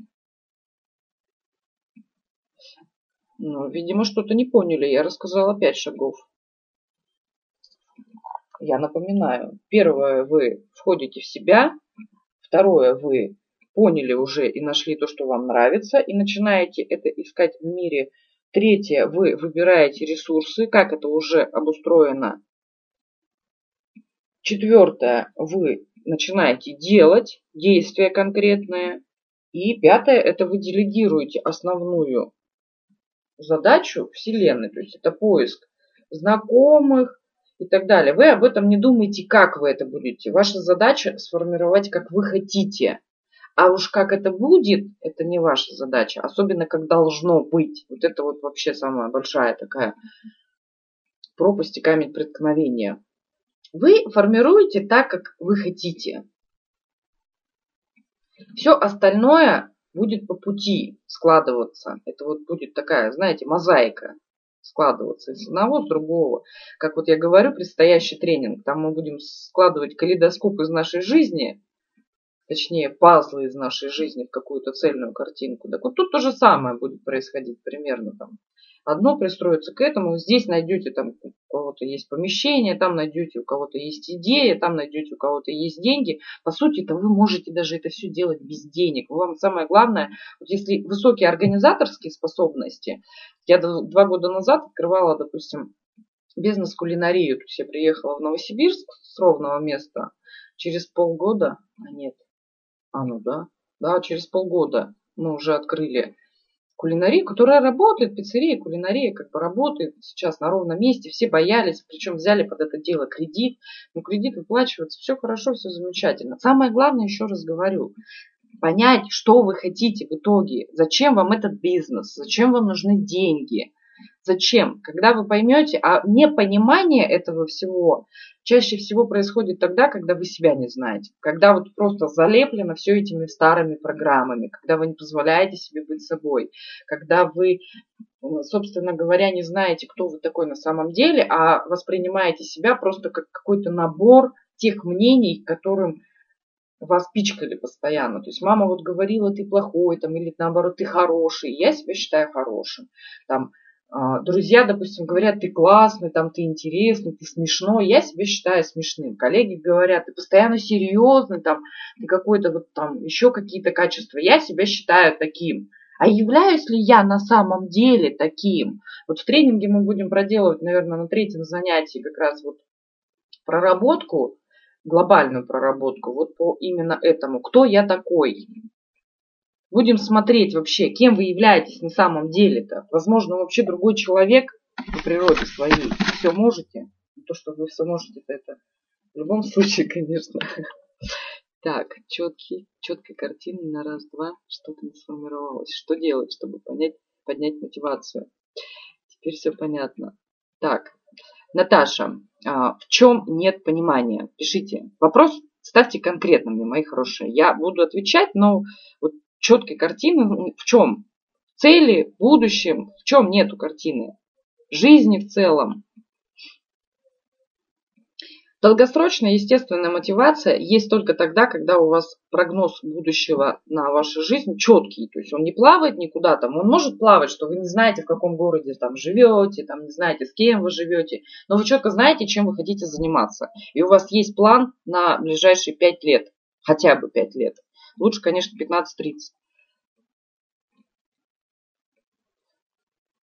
Ну, видимо, что-то не поняли. Я рассказала пять шагов. Я напоминаю. Первое, вы входите в себя. Второе, вы поняли уже и нашли то, что вам нравится, и начинаете это искать в мире. Третье, вы выбираете ресурсы, как это уже обустроено Четвертое, вы начинаете делать действия конкретные. И пятое, это вы делегируете основную задачу Вселенной. То есть это поиск знакомых и так далее. Вы об этом не думаете, как вы это будете. Ваша задача сформировать, как вы хотите. А уж как это будет, это не ваша задача. Особенно как должно быть. Вот это вот вообще самая большая такая пропасти камень преткновения. Вы формируете так, как вы хотите. Все остальное будет по пути складываться. Это вот будет такая, знаете, мозаика складываться из одного, с другого. Как вот я говорю, предстоящий тренинг, там мы будем складывать калейдоскоп из нашей жизни, точнее, пазлы из нашей жизни в какую-то цельную картинку. Так вот тут то же самое будет происходить примерно там одно пристроится к этому. Здесь найдете там у кого-то есть помещение, там найдете у кого-то есть идея, там найдете у кого-то есть деньги. По сути-то вы можете даже это все делать без денег. Вам самое главное, вот если высокие организаторские способности, я два года назад открывала, допустим, бизнес-кулинарию. То есть я приехала в Новосибирск с ровного места. Через полгода, а нет, а ну да, да, через полгода мы уже открыли кулинарию, которая работает, пиццерия, кулинария как бы работает сейчас на ровном месте, все боялись, причем взяли под это дело кредит, но кредит выплачивается, все хорошо, все замечательно. Самое главное, еще раз говорю, понять, что вы хотите в итоге, зачем вам этот бизнес, зачем вам нужны деньги, Зачем? Когда вы поймете, а непонимание этого всего чаще всего происходит тогда, когда вы себя не знаете. Когда вот просто залеплено все этими старыми программами, когда вы не позволяете себе быть собой, когда вы, собственно говоря, не знаете, кто вы такой на самом деле, а воспринимаете себя просто как какой-то набор тех мнений, которым вас пичкали постоянно. То есть мама вот говорила, ты плохой, там, или наоборот, ты хороший. Я себя считаю хорошим. Там, друзья, допустим, говорят, ты классный, там, ты интересный, ты смешной. Я себя считаю смешным. Коллеги говорят, ты постоянно серьезный, там, ты какой-то вот там, еще какие-то качества. Я себя считаю таким. А являюсь ли я на самом деле таким? Вот в тренинге мы будем проделывать, наверное, на третьем занятии как раз вот проработку, глобальную проработку, вот по именно этому. Кто я такой? Будем смотреть вообще, кем вы являетесь на самом деле-то. Возможно, вообще другой человек по природе своей. Все можете. То, что вы все можете, это в любом случае, конечно. Так, четкий, четкая картина на раз-два, что-то не сформировалось. Что делать, чтобы понять, поднять мотивацию? Теперь все понятно. Так, Наташа, а, в чем нет понимания? Пишите. Вопрос ставьте конкретно мне, мои хорошие. Я буду отвечать, но вот четкой картины в чем? В цели, в будущем, в чем нету картины? Жизни в целом. Долгосрочная естественная мотивация есть только тогда, когда у вас прогноз будущего на вашу жизнь четкий. То есть он не плавает никуда там. Он может плавать, что вы не знаете, в каком городе там живете, там не знаете, с кем вы живете. Но вы четко знаете, чем вы хотите заниматься. И у вас есть план на ближайшие 5 лет. Хотя бы 5 лет. Лучше, конечно, 15-30.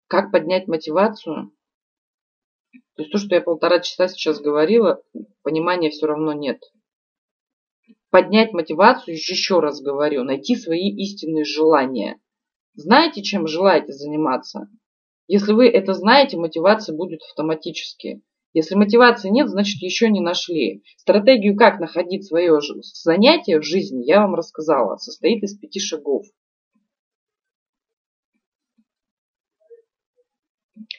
Как поднять мотивацию? То есть то, что я полтора часа сейчас говорила, понимания все равно нет. Поднять мотивацию, еще раз говорю, найти свои истинные желания. Знаете, чем желаете заниматься? Если вы это знаете, мотивация будет автоматически. Если мотивации нет, значит еще не нашли. Стратегию, как находить свое занятие в жизни, я вам рассказала. Состоит из пяти шагов.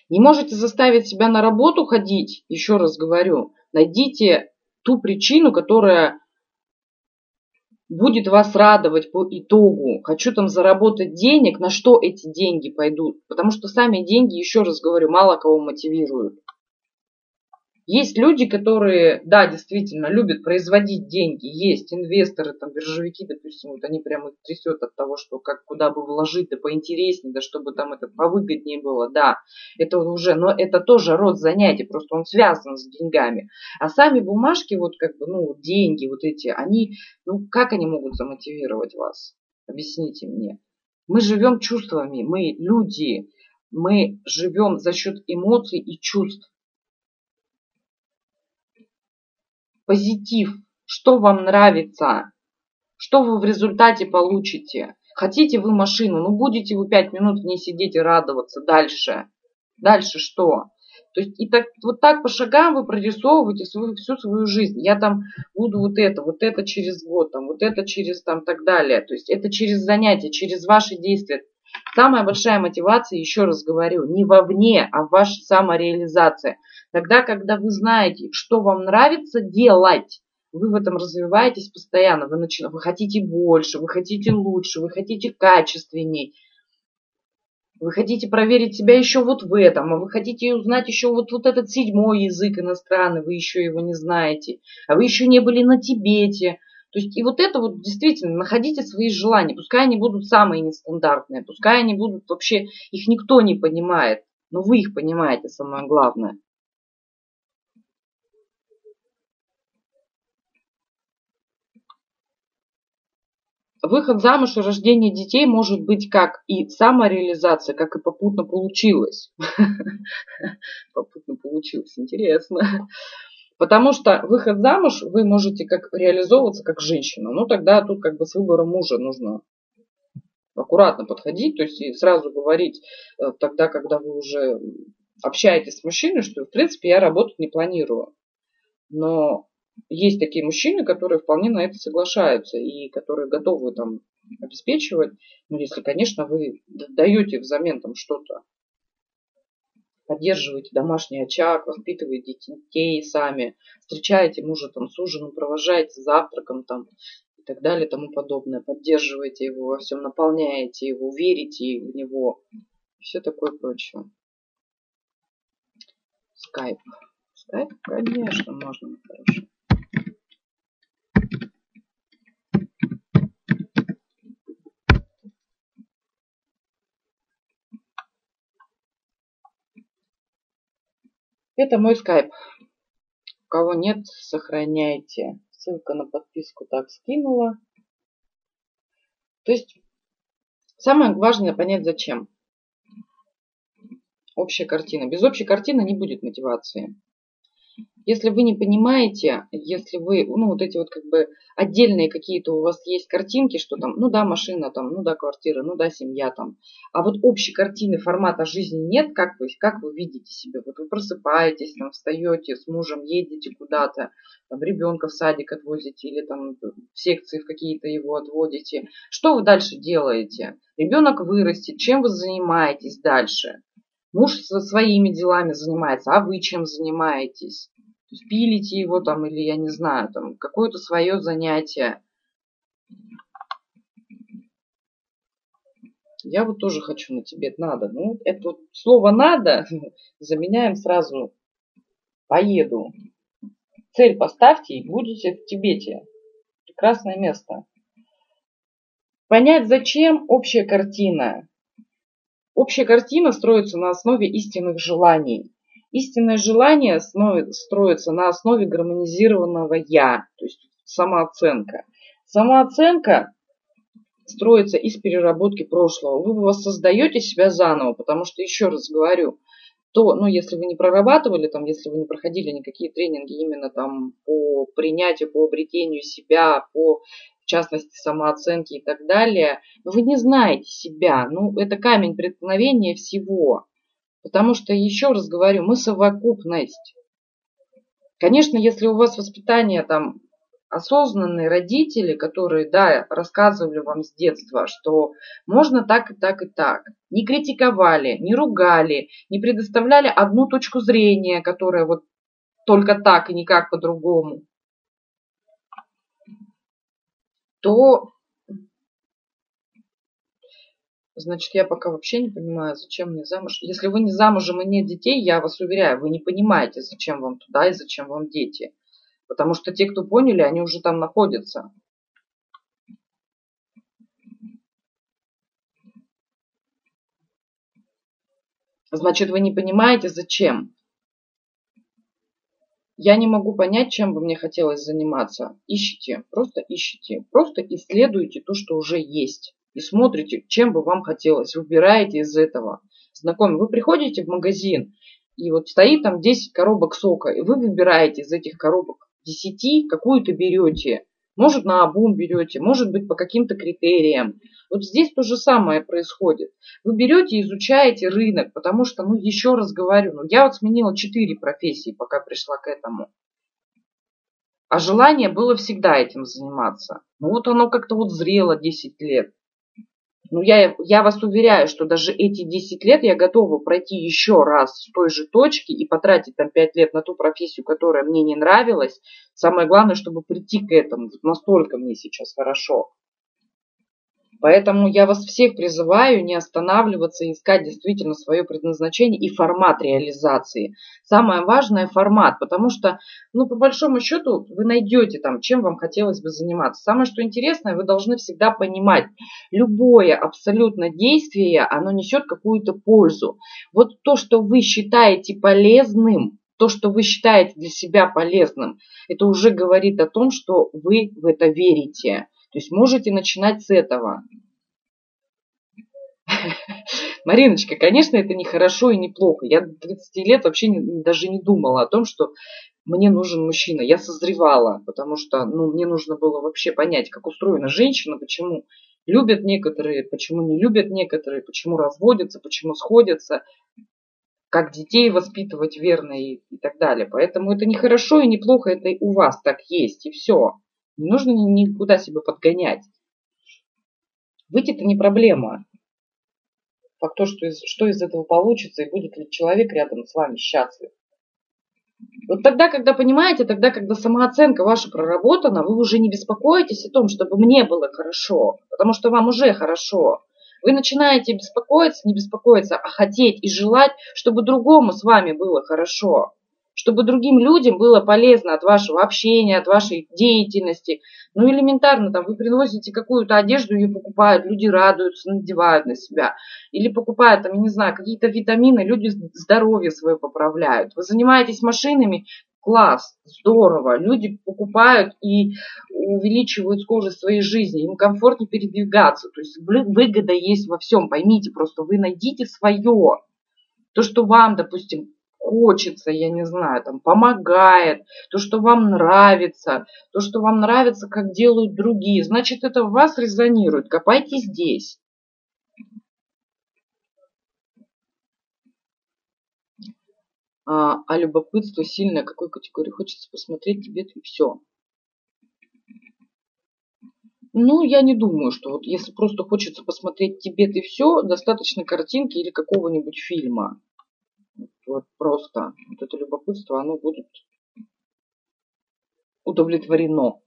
Не можете заставить себя на работу ходить, еще раз говорю, найдите ту причину, которая будет вас радовать по итогу. Хочу там заработать денег, на что эти деньги пойдут. Потому что сами деньги, еще раз говорю, мало кого мотивируют. Есть люди, которые, да, действительно, любят производить деньги. Есть инвесторы, там, биржевики, допустим, вот они прямо трясет от того, что как, куда бы вложить, да поинтереснее, да чтобы там это повыгоднее было, да. Это уже, но это тоже род занятий, просто он связан с деньгами. А сами бумажки, вот как бы, ну, деньги вот эти, они, ну, как они могут замотивировать вас? Объясните мне. Мы живем чувствами, мы люди, мы живем за счет эмоций и чувств. Позитив, что вам нравится, что вы в результате получите. Хотите вы машину, ну будете вы пять минут в ней сидеть и радоваться. Дальше. Дальше что? То есть и так, вот так по шагам вы прорисовываете свою, всю свою жизнь. Я там буду вот это, вот это через год, там, вот это через там так далее. То есть это через занятия, через ваши действия. Самая большая мотивация, еще раз говорю, не вовне, а в вашей самореализации. Тогда, когда вы знаете, что вам нравится делать, вы в этом развиваетесь постоянно, вы, начи... вы хотите больше, вы хотите лучше, вы хотите качественней, вы хотите проверить себя еще вот в этом, а вы хотите узнать еще вот, вот этот седьмой язык иностранный, вы еще его не знаете, а вы еще не были на Тибете. То есть и вот это вот действительно, находите свои желания, пускай они будут самые нестандартные, пускай они будут вообще, их никто не понимает, но вы их понимаете, самое главное. Выход замуж и рождение детей может быть как и самореализация, как и попутно получилось. Попутно получилось, интересно. Потому что выход замуж вы можете как реализовываться как женщина. Ну тогда тут как бы с выбором мужа нужно аккуратно подходить, то есть и сразу говорить э, тогда, когда вы уже общаетесь с мужчиной, что в принципе я работать не планирую. Но есть такие мужчины, которые вполне на это соглашаются и которые готовы там обеспечивать, ну, если, конечно, вы даете взамен там что-то, поддерживаете домашний очаг, воспитываете детей сами, встречаете мужа там с ужином, провожаете завтраком там и так далее, тому подобное, поддерживаете его во всем, наполняете его, верите в него, все такое прочее. Скайп. Скайп, конечно, можно, хорошо. Это мой скайп. У кого нет, сохраняйте. Ссылка на подписку так скинула. То есть самое важное понять зачем. Общая картина. Без общей картины не будет мотивации. Если вы не понимаете, если вы, ну, вот эти вот как бы отдельные какие-то у вас есть картинки, что там, ну да, машина там, ну да, квартира, ну да, семья там, а вот общей картины формата жизни нет, как вы, как вы видите себе? Вот вы просыпаетесь, там, встаете с мужем, едете куда-то, там, ребенка в садик отвозите или там в секции в какие-то его отводите. Что вы дальше делаете? Ребенок вырастет, чем вы занимаетесь дальше? Муж со своими делами занимается, а вы чем занимаетесь? То есть пилите его там или, я не знаю, там какое-то свое занятие. Я вот тоже хочу на Тибет, надо. Ну, это вот слово надо заменяем сразу поеду. Цель поставьте и будете в Тибете. Прекрасное место. Понять зачем общая картина. Общая картина строится на основе истинных желаний. Истинное желание строится на основе гармонизированного «я», то есть самооценка. Самооценка строится из переработки прошлого. Вы воссоздаете себя заново, потому что, еще раз говорю, то, ну, если вы не прорабатывали, там, если вы не проходили никакие тренинги именно там по принятию, по обретению себя, по в частности, самооценки и так далее, вы не знаете себя. Ну, это камень преткновения всего. Потому что, еще раз говорю, мы совокупность. Конечно, если у вас воспитание там осознанные родители, которые, да, рассказывали вам с детства, что можно так и так и так, не критиковали, не ругали, не предоставляли одну точку зрения, которая вот только так и никак по-другому, то значит, я пока вообще не понимаю, зачем мне замуж. Если вы не замужем и нет детей, я вас уверяю, вы не понимаете, зачем вам туда и зачем вам дети. Потому что те, кто поняли, они уже там находятся. Значит, вы не понимаете, зачем. Я не могу понять, чем бы мне хотелось заниматься. Ищите, просто ищите. Просто исследуйте то, что уже есть. И смотрите, чем бы вам хотелось. Выбираете из этого. Знакомый, вы приходите в магазин, и вот стоит там 10 коробок сока, и вы выбираете из этих коробок 10, какую-то берете. Может, на обум берете, может быть, по каким-то критериям. Вот здесь то же самое происходит. Вы берете и изучаете рынок, потому что, ну, еще раз говорю, ну, я вот сменила 4 профессии, пока пришла к этому. А желание было всегда этим заниматься. Ну, вот оно как-то вот зрело 10 лет. Ну, я, я вас уверяю, что даже эти 10 лет я готова пройти еще раз с той же точки и потратить там 5 лет на ту профессию, которая мне не нравилась. Самое главное, чтобы прийти к этому. Настолько мне сейчас хорошо. Поэтому я вас всех призываю не останавливаться, искать действительно свое предназначение и формат реализации. Самое важное формат, потому что, ну, по большому счету, вы найдете там, чем вам хотелось бы заниматься. Самое, что интересное, вы должны всегда понимать, любое абсолютно действие, оно несет какую-то пользу. Вот то, что вы считаете полезным, то, что вы считаете для себя полезным, это уже говорит о том, что вы в это верите. То есть можете начинать с этого. Мариночка, конечно, это не хорошо и не плохо. Я до 30 лет вообще даже не думала о том, что мне нужен мужчина. Я созревала, потому что ну, мне нужно было вообще понять, как устроена женщина, почему любят некоторые, почему не любят некоторые, почему разводятся, почему сходятся, как детей воспитывать верно и, и так далее. Поэтому это не хорошо и не плохо, это у вас так есть, и все. Не нужно никуда себя подгонять. Выйти-то не проблема. Факт то, что из, что из этого получится, и будет ли человек рядом с вами счастлив. Вот тогда, когда понимаете, тогда, когда самооценка ваша проработана, вы уже не беспокоитесь о том, чтобы мне было хорошо, потому что вам уже хорошо. Вы начинаете беспокоиться, не беспокоиться, а хотеть и желать, чтобы другому с вами было хорошо чтобы другим людям было полезно от вашего общения, от вашей деятельности. Ну, элементарно, там, вы приносите какую-то одежду, ее покупают, люди радуются, надевают на себя. Или покупают, там, я не знаю, какие-то витамины, люди здоровье свое поправляют. Вы занимаетесь машинами, класс, здорово. Люди покупают и увеличивают скорость своей жизни, им комфортнее передвигаться. То есть выгода есть во всем. Поймите, просто вы найдите свое. То, что вам, допустим, хочется, я не знаю, там, помогает, то, что вам нравится, то, что вам нравится, как делают другие, значит, это в вас резонирует. Копайте здесь. А, а любопытство сильное, какой категории хочется посмотреть тебе и все. Ну, я не думаю, что вот если просто хочется посмотреть Тибет и все, достаточно картинки или какого-нибудь фильма. Вот просто вот это любопытство, оно будет удовлетворено.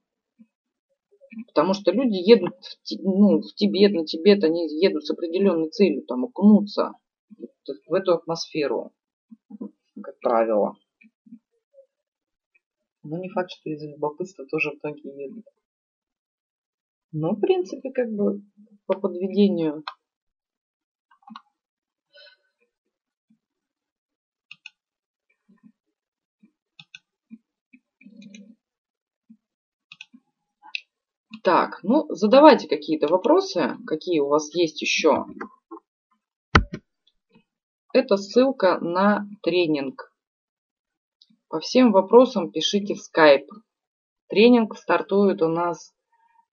Потому что люди едут ну, в Тибет, на Тибет, они едут с определенной целью, там, окунуться в эту атмосферу, как правило. Но не факт, что из-за любопытства тоже в итоге едут. Но, в принципе, как бы по подведению Так, ну, задавайте какие-то вопросы, какие у вас есть еще. Это ссылка на тренинг. По всем вопросам пишите в Skype. Тренинг стартует у нас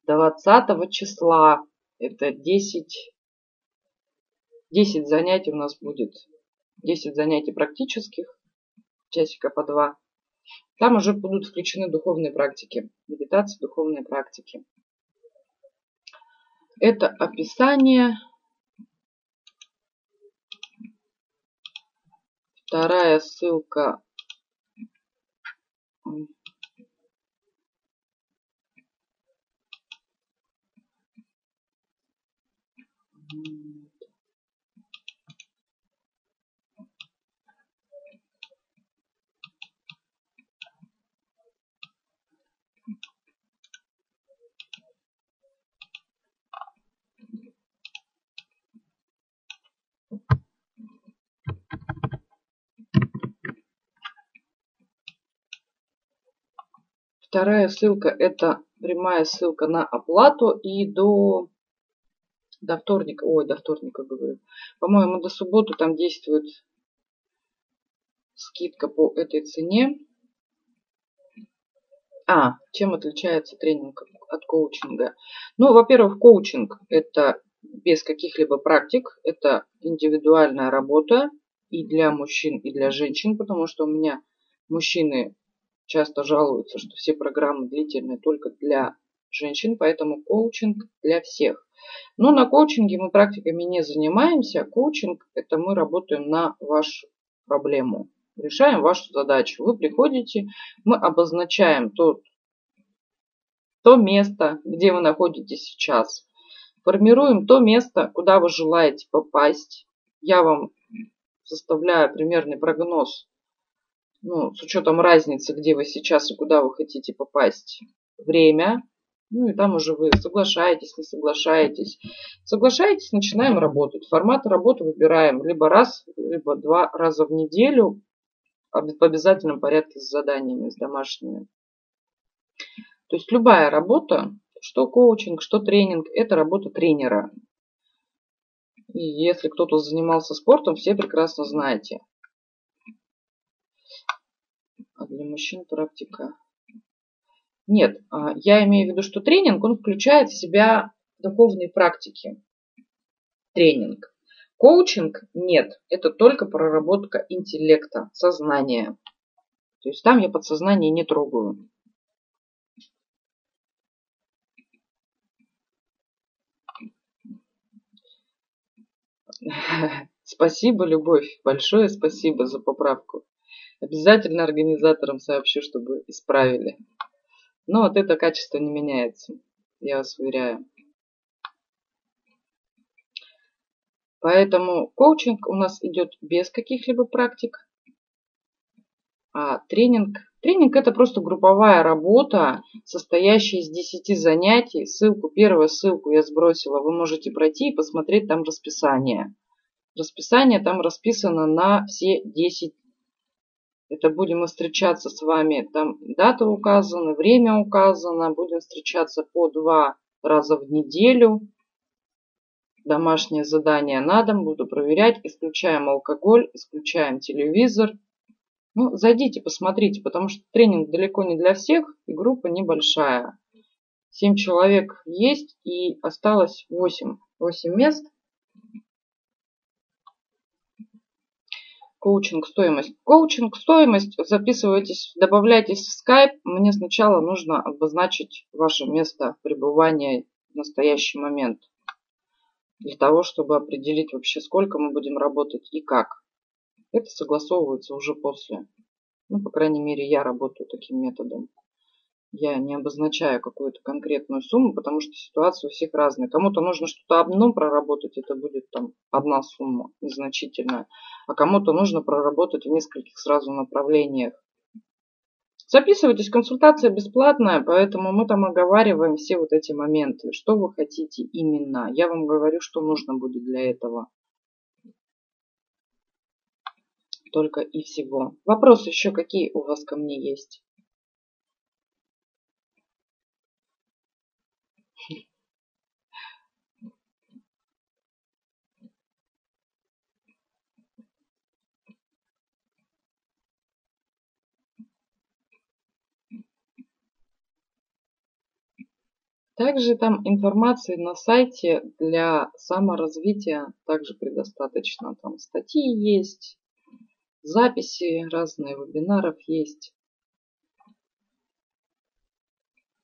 20 числа. Это 10, 10 занятий у нас будет. 10 занятий практических, часика по два. Там уже будут включены духовные практики, медитации, духовные практики. Это описание. Вторая ссылка. Вторая ссылка это прямая ссылка на оплату и до, до вторника, ой, до вторника говорю, по-моему, до субботы там действует скидка по этой цене. А, чем отличается тренинг от коучинга? Ну, во-первых, коучинг это без каких-либо практик, это индивидуальная работа и для мужчин, и для женщин, потому что у меня мужчины часто жалуются, что все программы длительные только для женщин, поэтому коучинг для всех. Но на коучинге мы практиками не занимаемся. Коучинг – это мы работаем на вашу проблему. Решаем вашу задачу. Вы приходите, мы обозначаем тот, то место, где вы находитесь сейчас. Формируем то место, куда вы желаете попасть. Я вам составляю примерный прогноз ну, с учетом разницы, где вы сейчас и куда вы хотите попасть, время, ну и там уже вы соглашаетесь, не соглашаетесь. Соглашаетесь, начинаем работать. Формат работы выбираем либо раз, либо два раза в неделю в обязательном порядке с заданиями, с домашними. То есть любая работа, что коучинг, что тренинг, это работа тренера. И если кто-то занимался спортом, все прекрасно знаете, а для мужчин практика. Нет, а, я имею в виду, что тренинг, он включает в себя духовные практики. Тренинг. Коучинг нет, это только проработка интеллекта, сознания. То есть там я подсознание не трогаю. Спасибо, Любовь. Большое спасибо за поправку. Обязательно организаторам сообщу, чтобы исправили. Но вот это качество не меняется, я вас уверяю. Поэтому коучинг у нас идет без каких-либо практик. А тренинг, тренинг это просто групповая работа, состоящая из 10 занятий. Ссылку, первую ссылку я сбросила, вы можете пройти и посмотреть там расписание. Расписание там расписано на все 10 это будем мы встречаться с вами, там дата указана, время указано. Будем встречаться по два раза в неделю. Домашнее задание на дом. Буду проверять. Исключаем алкоголь, исключаем телевизор. Ну, зайдите, посмотрите, потому что тренинг далеко не для всех и группа небольшая. Семь человек есть и осталось восемь. Восемь мест. Коучинг стоимость. Коучинг стоимость. Записывайтесь, добавляйтесь в Skype. Мне сначала нужно обозначить ваше место пребывания в настоящий момент. Для того, чтобы определить вообще, сколько мы будем работать и как. Это согласовывается уже после. Ну, по крайней мере, я работаю таким методом я не обозначаю какую-то конкретную сумму, потому что ситуация у всех разная. Кому-то нужно что-то одно проработать, это будет там одна сумма незначительная, а кому-то нужно проработать в нескольких сразу направлениях. Записывайтесь, консультация бесплатная, поэтому мы там оговариваем все вот эти моменты. Что вы хотите именно. Я вам говорю, что нужно будет для этого. Только и всего. Вопросы еще какие у вас ко мне есть? Также там информации на сайте для саморазвития также предостаточно. Там статьи есть, записи разные, вебинаров есть.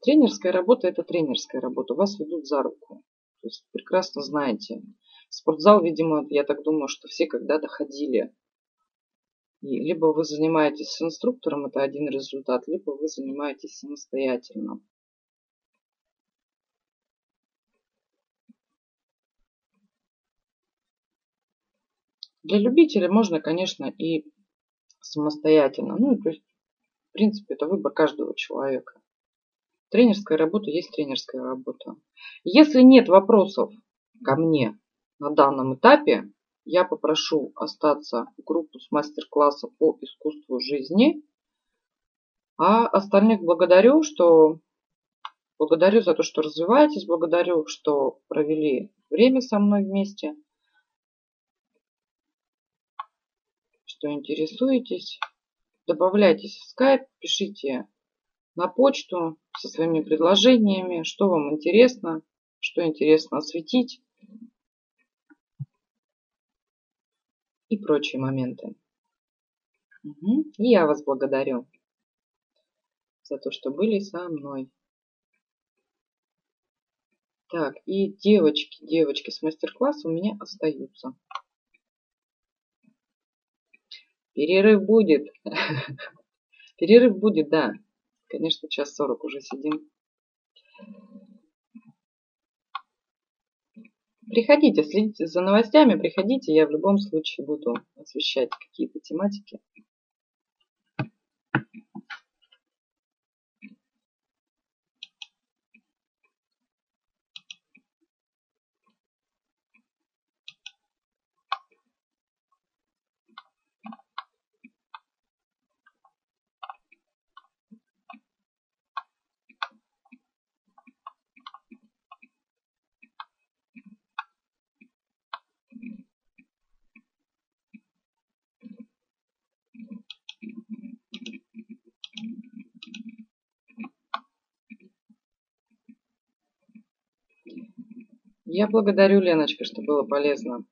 Тренерская работа – это тренерская работа. Вас ведут за руку. То есть прекрасно знаете. спортзал, видимо, я так думаю, что все когда-то ходили. И либо вы занимаетесь с инструктором, это один результат, либо вы занимаетесь самостоятельно. Для любителя можно, конечно, и самостоятельно. Ну, то есть, в принципе, это выбор каждого человека. Тренерская работа есть тренерская работа. Если нет вопросов ко мне на данном этапе, я попрошу остаться в группу с мастер-класса по искусству жизни. А остальных благодарю, что благодарю за то, что развиваетесь, благодарю, что провели время со мной вместе, что интересуетесь. Добавляйтесь в скайп, пишите на почту со своими предложениями, что вам интересно, что интересно осветить и прочие моменты. Угу. И я вас благодарю за то, что были со мной. Так, и девочки, девочки с мастер-класса у меня остаются. Перерыв будет. Перерыв будет, да. Конечно, час сорок уже сидим. Приходите, следите за новостями, приходите, я в любом случае буду освещать какие-то тематики. Я благодарю, Леночка, что было полезно.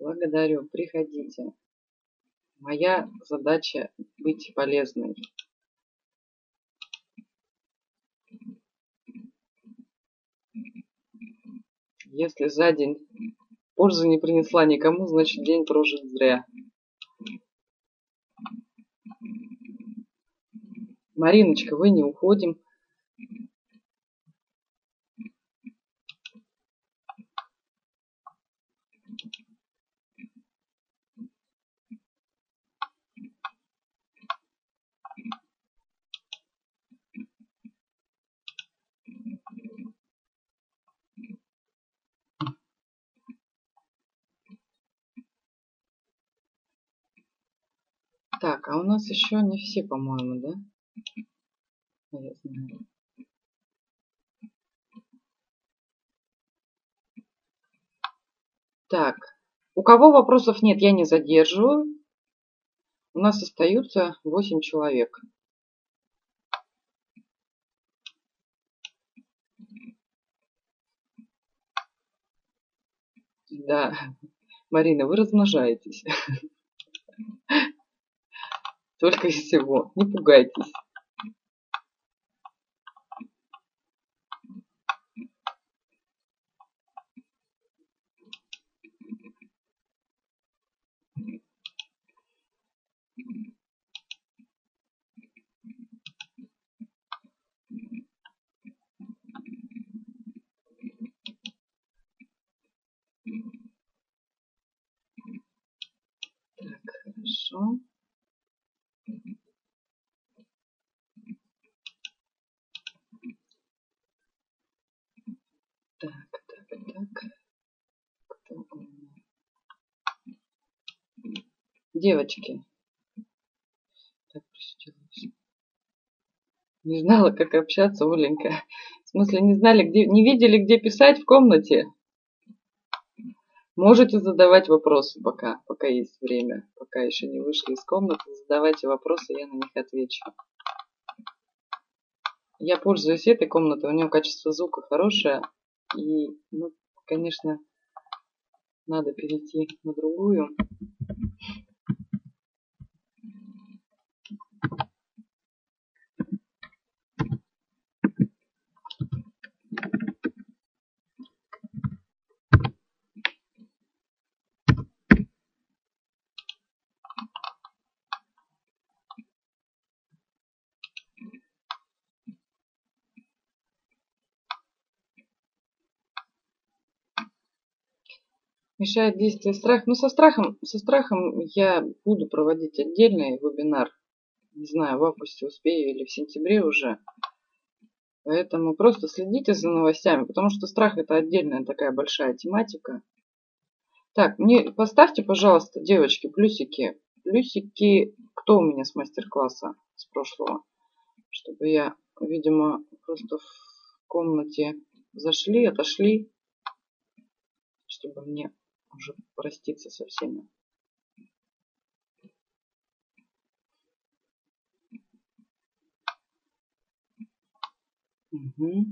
Благодарю, приходите. Моя задача быть полезной. Если за день пользы не принесла никому, значит день прожит зря. Мариночка, вы не уходим. Так, а у нас еще не все, по-моему, да? Знаю. Так, у кого вопросов нет, я не задерживаю. У нас остаются 8 человек. Да, Марина, вы размножаетесь. Только и всего. Не пугайтесь. Девочки. Так. Не знала, как общаться, Оленька. В смысле, не знали, где, не видели, где писать в комнате? Можете задавать вопросы пока, пока есть время. Пока еще не вышли из комнаты, задавайте вопросы, я на них отвечу. Я пользуюсь этой комнатой, у нее качество звука хорошее. И, ну, конечно, надо перейти на другую. Мешает действие страх. Ну, со страхом, со страхом я буду проводить отдельный вебинар. Не знаю, в августе успею или в сентябре уже. Поэтому просто следите за новостями, потому что страх это отдельная такая большая тематика. Так, мне поставьте, пожалуйста, девочки, плюсики. Плюсики, кто у меня с мастер-класса с прошлого? Чтобы я, видимо, просто в комнате зашли, отошли, чтобы мне уже проститься со всеми. Угу.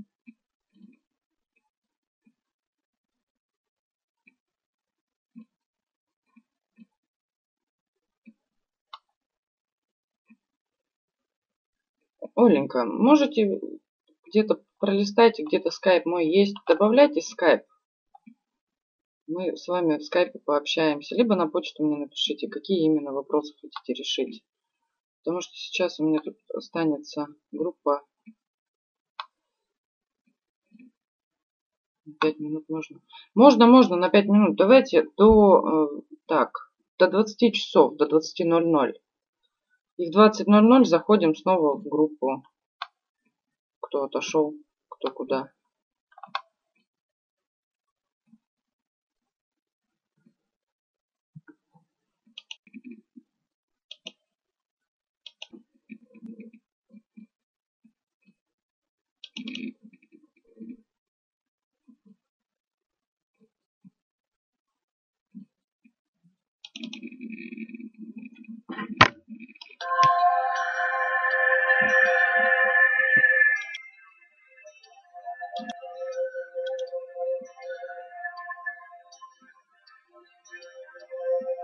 Оленька, можете где-то пролистайте, где-то скайп мой есть. Добавляйте скайп. Мы с вами в скайпе пообщаемся. Либо на почту мне напишите, какие именно вопросы хотите решить. Потому что сейчас у меня тут останется группа. Пять минут можно. Можно, можно на пять минут. Давайте до, э, так, до 20 часов, до 20.00. И в 20.00 заходим снова в группу. Кто отошел, кто куда.